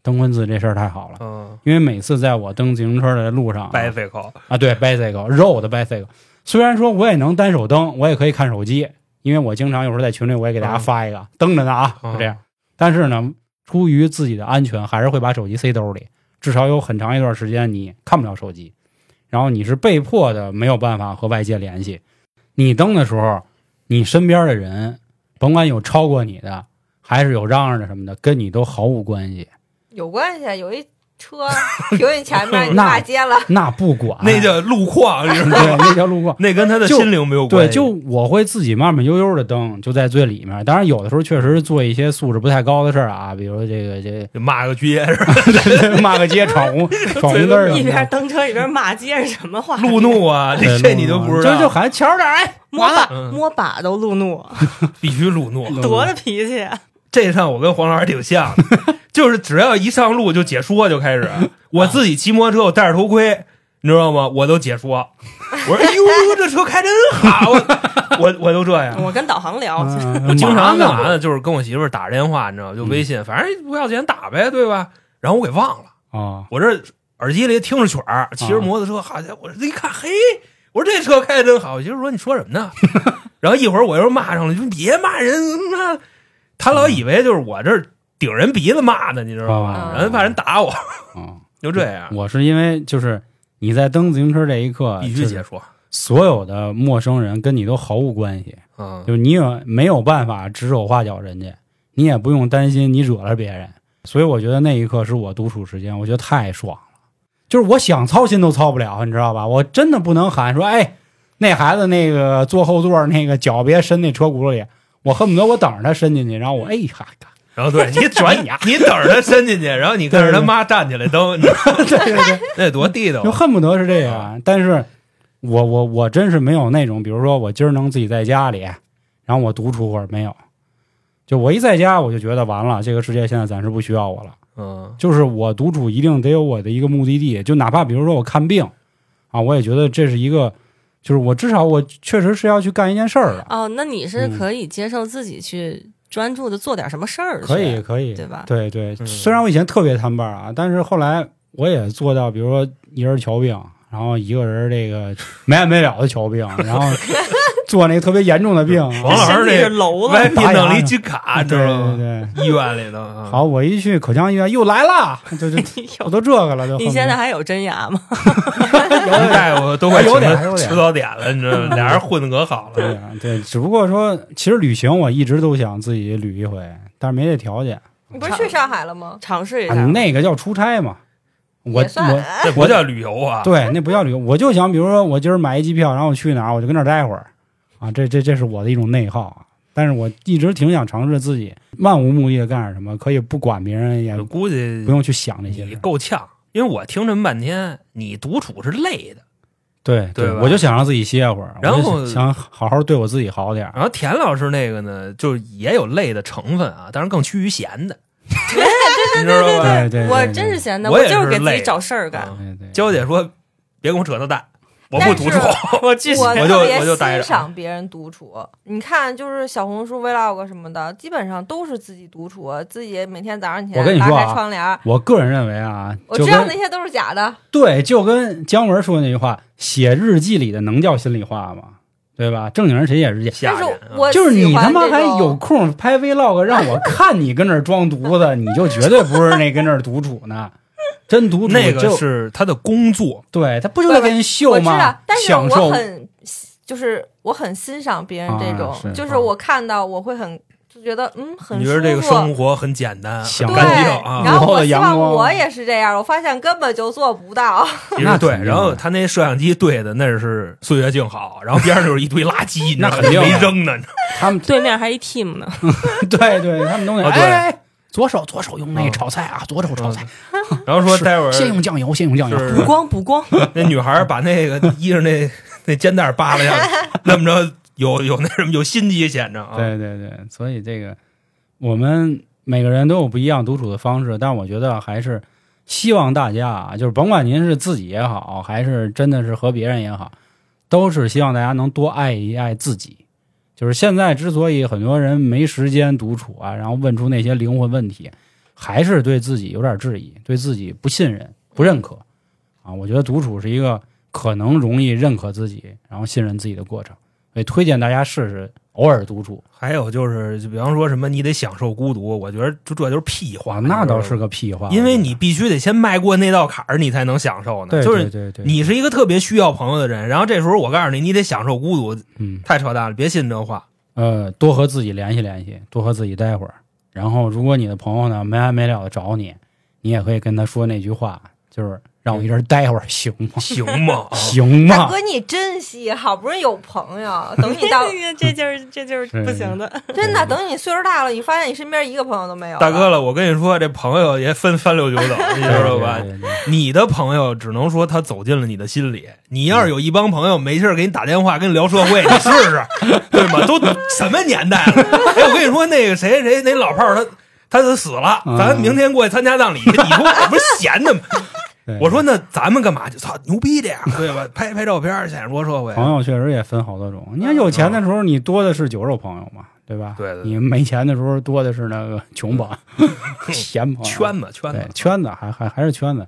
蹬昆字这事儿太好了，嗯因为每次在我蹬自行车的路上啊，，bicycle，啊，对，bicycle 肉的 bicycle。虽然说我也能单手蹬，我也可以看手机，因为我经常有时候在群里我也给大家嗯发一个，蹬着呢啊，嗯就这样。但是呢，出于自己的安全，还是会把手机塞兜里，至少有很长一段时间你看不了手机，然后你是被迫的没有办法和外界联系。你登的时候，你身边的人，甭管有超过你的，还是有嚷嚷的什么的，跟你都毫无关系。有关系啊。有一车停你前面，<laughs> 你骂街了。那不管，那叫路况，你知道吗？对，那叫路况。那跟他的心灵没有关对，就我会自己慢慢悠悠的蹬，就在最里面。当然，有的时候确实做一些素质不太高的事儿啊，比如这个这骂个街是吧？<laughs> 个骂个街、闯红 <laughs> 闯红灯儿一，边蹬车一边骂街是什么话？路怒啊，这这你都不知道，就就喊巧点儿哎，摸把嗯摸把都路怒，必须路怒。多大脾气啊！这上我跟黄老师挺像的，<laughs> 就是只要一上路就解说就开始。我自己骑摩托车，我戴着头盔，你知道吗？我都解说。<laughs> 我说：“哎呦，这车开真好！<laughs> ”我我我都这样。我跟导航聊，嗯我经常干嘛呢？就是跟我媳妇儿打着电话，你知道吗？就微信，反正不要钱打呗，对吧？然后我给忘了，啊，我这耳机里听着曲儿，骑着摩托车，好家伙，我这一看，嘿，我说这车开的真好。我媳妇说：“你说什么呢？”然后一会儿我又骂上了，就别骂人，那他老以为就是我这儿顶人鼻子骂呢，你知道吗？啊然后怕人打我，啊，<laughs> 就这样，我是因为就是你在蹬自行车这一刻，必须就是解说。所有的陌生人跟你都毫无关系，嗯，就是你也没有办法指手画脚人家，你也不用担心你惹了别人。所以我觉得那一刻是我独处时间，我觉得太爽了。就是我想操心都操不了，你知道吧？我真的不能喊说，哎，那孩子那个坐后座那个脚别伸那车轱辘里，我恨不得我等着他伸进去，然后我哎哈，然后对 <laughs> 你转眼你等着他伸进去，然后你看着他妈站起来蹬，你知道吗对对对，那得多地道就啊。恨不得是这样。但是我我我真是没有那种，比如说我今儿能自己在家里，然后我独处会儿没有。就我一在家，我就觉得完了，这个世界现在暂时不需要我了。嗯，就是我独处一定得有我的一个目的地，就哪怕比如说我看病啊，我也觉得这是一个，就是我至少我确实是要去干一件事儿的。哦，那你是嗯。可以接受自己去专注的做点什么事儿去，可以，可以，对吧？对对，嗯。虽然我以前特别贪班啊，但是后来我也做到，比如说一人瞧病，然后一个人这个没完没了的瞧病，然后做那个特别严重的病。王老师那是楼了，VIP 弄了一金卡，知道吗？对对，医院里头啊，好，我一去口腔医院又来了，<laughs> 就就 <laughs> 我都这个了，就你现在还有真牙吗？<laughs> 有大夫都快有点有点吃早点了，你知道吗？俩人混的可好了。对只不过说，其实旅行我一直都想自己旅一回，但是没这条件。你不是去上海了吗？尝试一啊下，那个叫出差嘛，我我这不叫旅游啊，对，那不叫旅游，我就想，比如说我今儿买一机票，然后我去哪儿，我就跟那儿待会儿，啊，这这这是我的一种内耗啊。但是我一直挺想尝试自己漫无目的的干点什么，可以不管别人，也估计不用去想那些你事。够呛，因为我听这么半天，你独处是累的。对对我就想让自己歇会儿，然后想好好对我自己好点儿。然后田老师那个呢，就也有累的成分啊，但是更趋于闲的，<laughs> 你知道吧？对对，我真是闲的，我也就是给自己找事儿干。娇姐说：“别跟我扯那蛋，我不独处。我继续我我就特别我就待着欣赏别人独处。你看，就是小红书 vlog 什么的，基本上都是自己独处，自己每天早上起来拉开我跟你说啊窗帘。我个人认为啊，我知道那些都是假的，对，就跟姜文说那句话，写日记里的能叫心里话吗？对吧？正经人谁写日记？吓人啊但是我就是你他妈还有空拍 vlog 让我看你跟那儿装犊子，<laughs> 你就绝对不是那跟那儿独处呢，真独处那个是他的工作，对他不就在跟人秀我知道吗？，但是享受我很就是我很欣赏别人这种，啊是就是我看到我会很就觉得嗯很你舒服。觉得这个生活很简单，很想干对，净啊？然后我希望我也是这样，我发现根本就做不到。其实对，那肯定然后他那摄像机对的那是岁月静好，然后 <laughs> 边上就是一堆垃圾，那肯定没扔呢。你知道吗他们对面还一 team 呢，<laughs> 对对，他们都得啊对左手左手用那个炒菜啊，左手炒菜，然后说待会儿先用酱油，先用酱油。是补光补光，<laughs> 那女孩把那个衣裳那那肩带扒拉下来，<laughs> 那么着有有那什么有心机显着啊。对对对，所以这个我们每个人都有不一样独处的方式，但我觉得还是希望大家啊，就是甭管您是自己也好，还是真的是和别人也好，都是希望大家能多爱一爱自己。就是现在之所以很多人没时间独处啊，然后问出那些灵魂问题，还是对自己有点质疑，对自己不信任、不认可啊。我觉得独处是一个可能容易认可自己，然后信任自己的过程，所以推荐大家试试偶尔独处。还有就是，就比方说什么你得享受孤独，我觉得就这就是屁话。哇，那倒是个屁话，因为你必须得先迈过那道坎儿，你才能享受呢。对就是对对对，你是一个特别需要朋友的人，然后这时候我告诉你，你得享受孤独，嗯太扯淡了，别信这话。呃，多和自己联系联系，多和自己待会儿。然后，如果你的朋友呢没完没了的找你，你也可以跟他说那句话，就是让我一人待会儿行吗？行吗？<laughs> 行吗？大哥，你珍惜，好不容易有朋友，等你到 <laughs> 这就是这就是是不行的。<laughs> 真的等你岁数大了，你发现你身边一个朋友都没有。大哥，了，我跟你说，这朋友也分三六九等，你知道吧？你的朋友只能说他走进了你的心里。你要是有一帮朋友没事儿给你打电话跟你聊社会，你试试，对吗？都什么年代了？哎，我跟你说，那个谁谁那老炮儿他他都死了，嗯咱明天过去参加葬礼去。你说我不是闲的吗？对我说那咱们干嘛去？操，牛逼的呀，对吧？<laughs> 拍拍照片显说社会。朋友确实也分好多种。你看有钱的时候，你多的是酒肉朋友嘛，对吧？对对对你没钱的时候，多的是那个穷朋友、<laughs> 闲朋友、圈子圈子，圈子，还还还是圈子，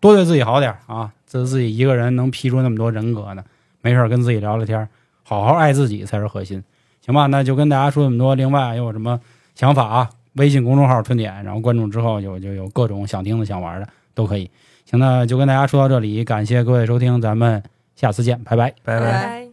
多对自己好点啊！自自己一个人能批出那么多人格呢，没事跟自己聊聊天，好好爱自己才是核心，行吧？那就跟大家说这么多。另外有什么想法啊？微信公众号“春点”，然后关注之后有就有各种想听的、想玩的都可以。行，那就跟大家说到这里，感谢各位收听，咱们下次见，拜拜。拜拜。拜。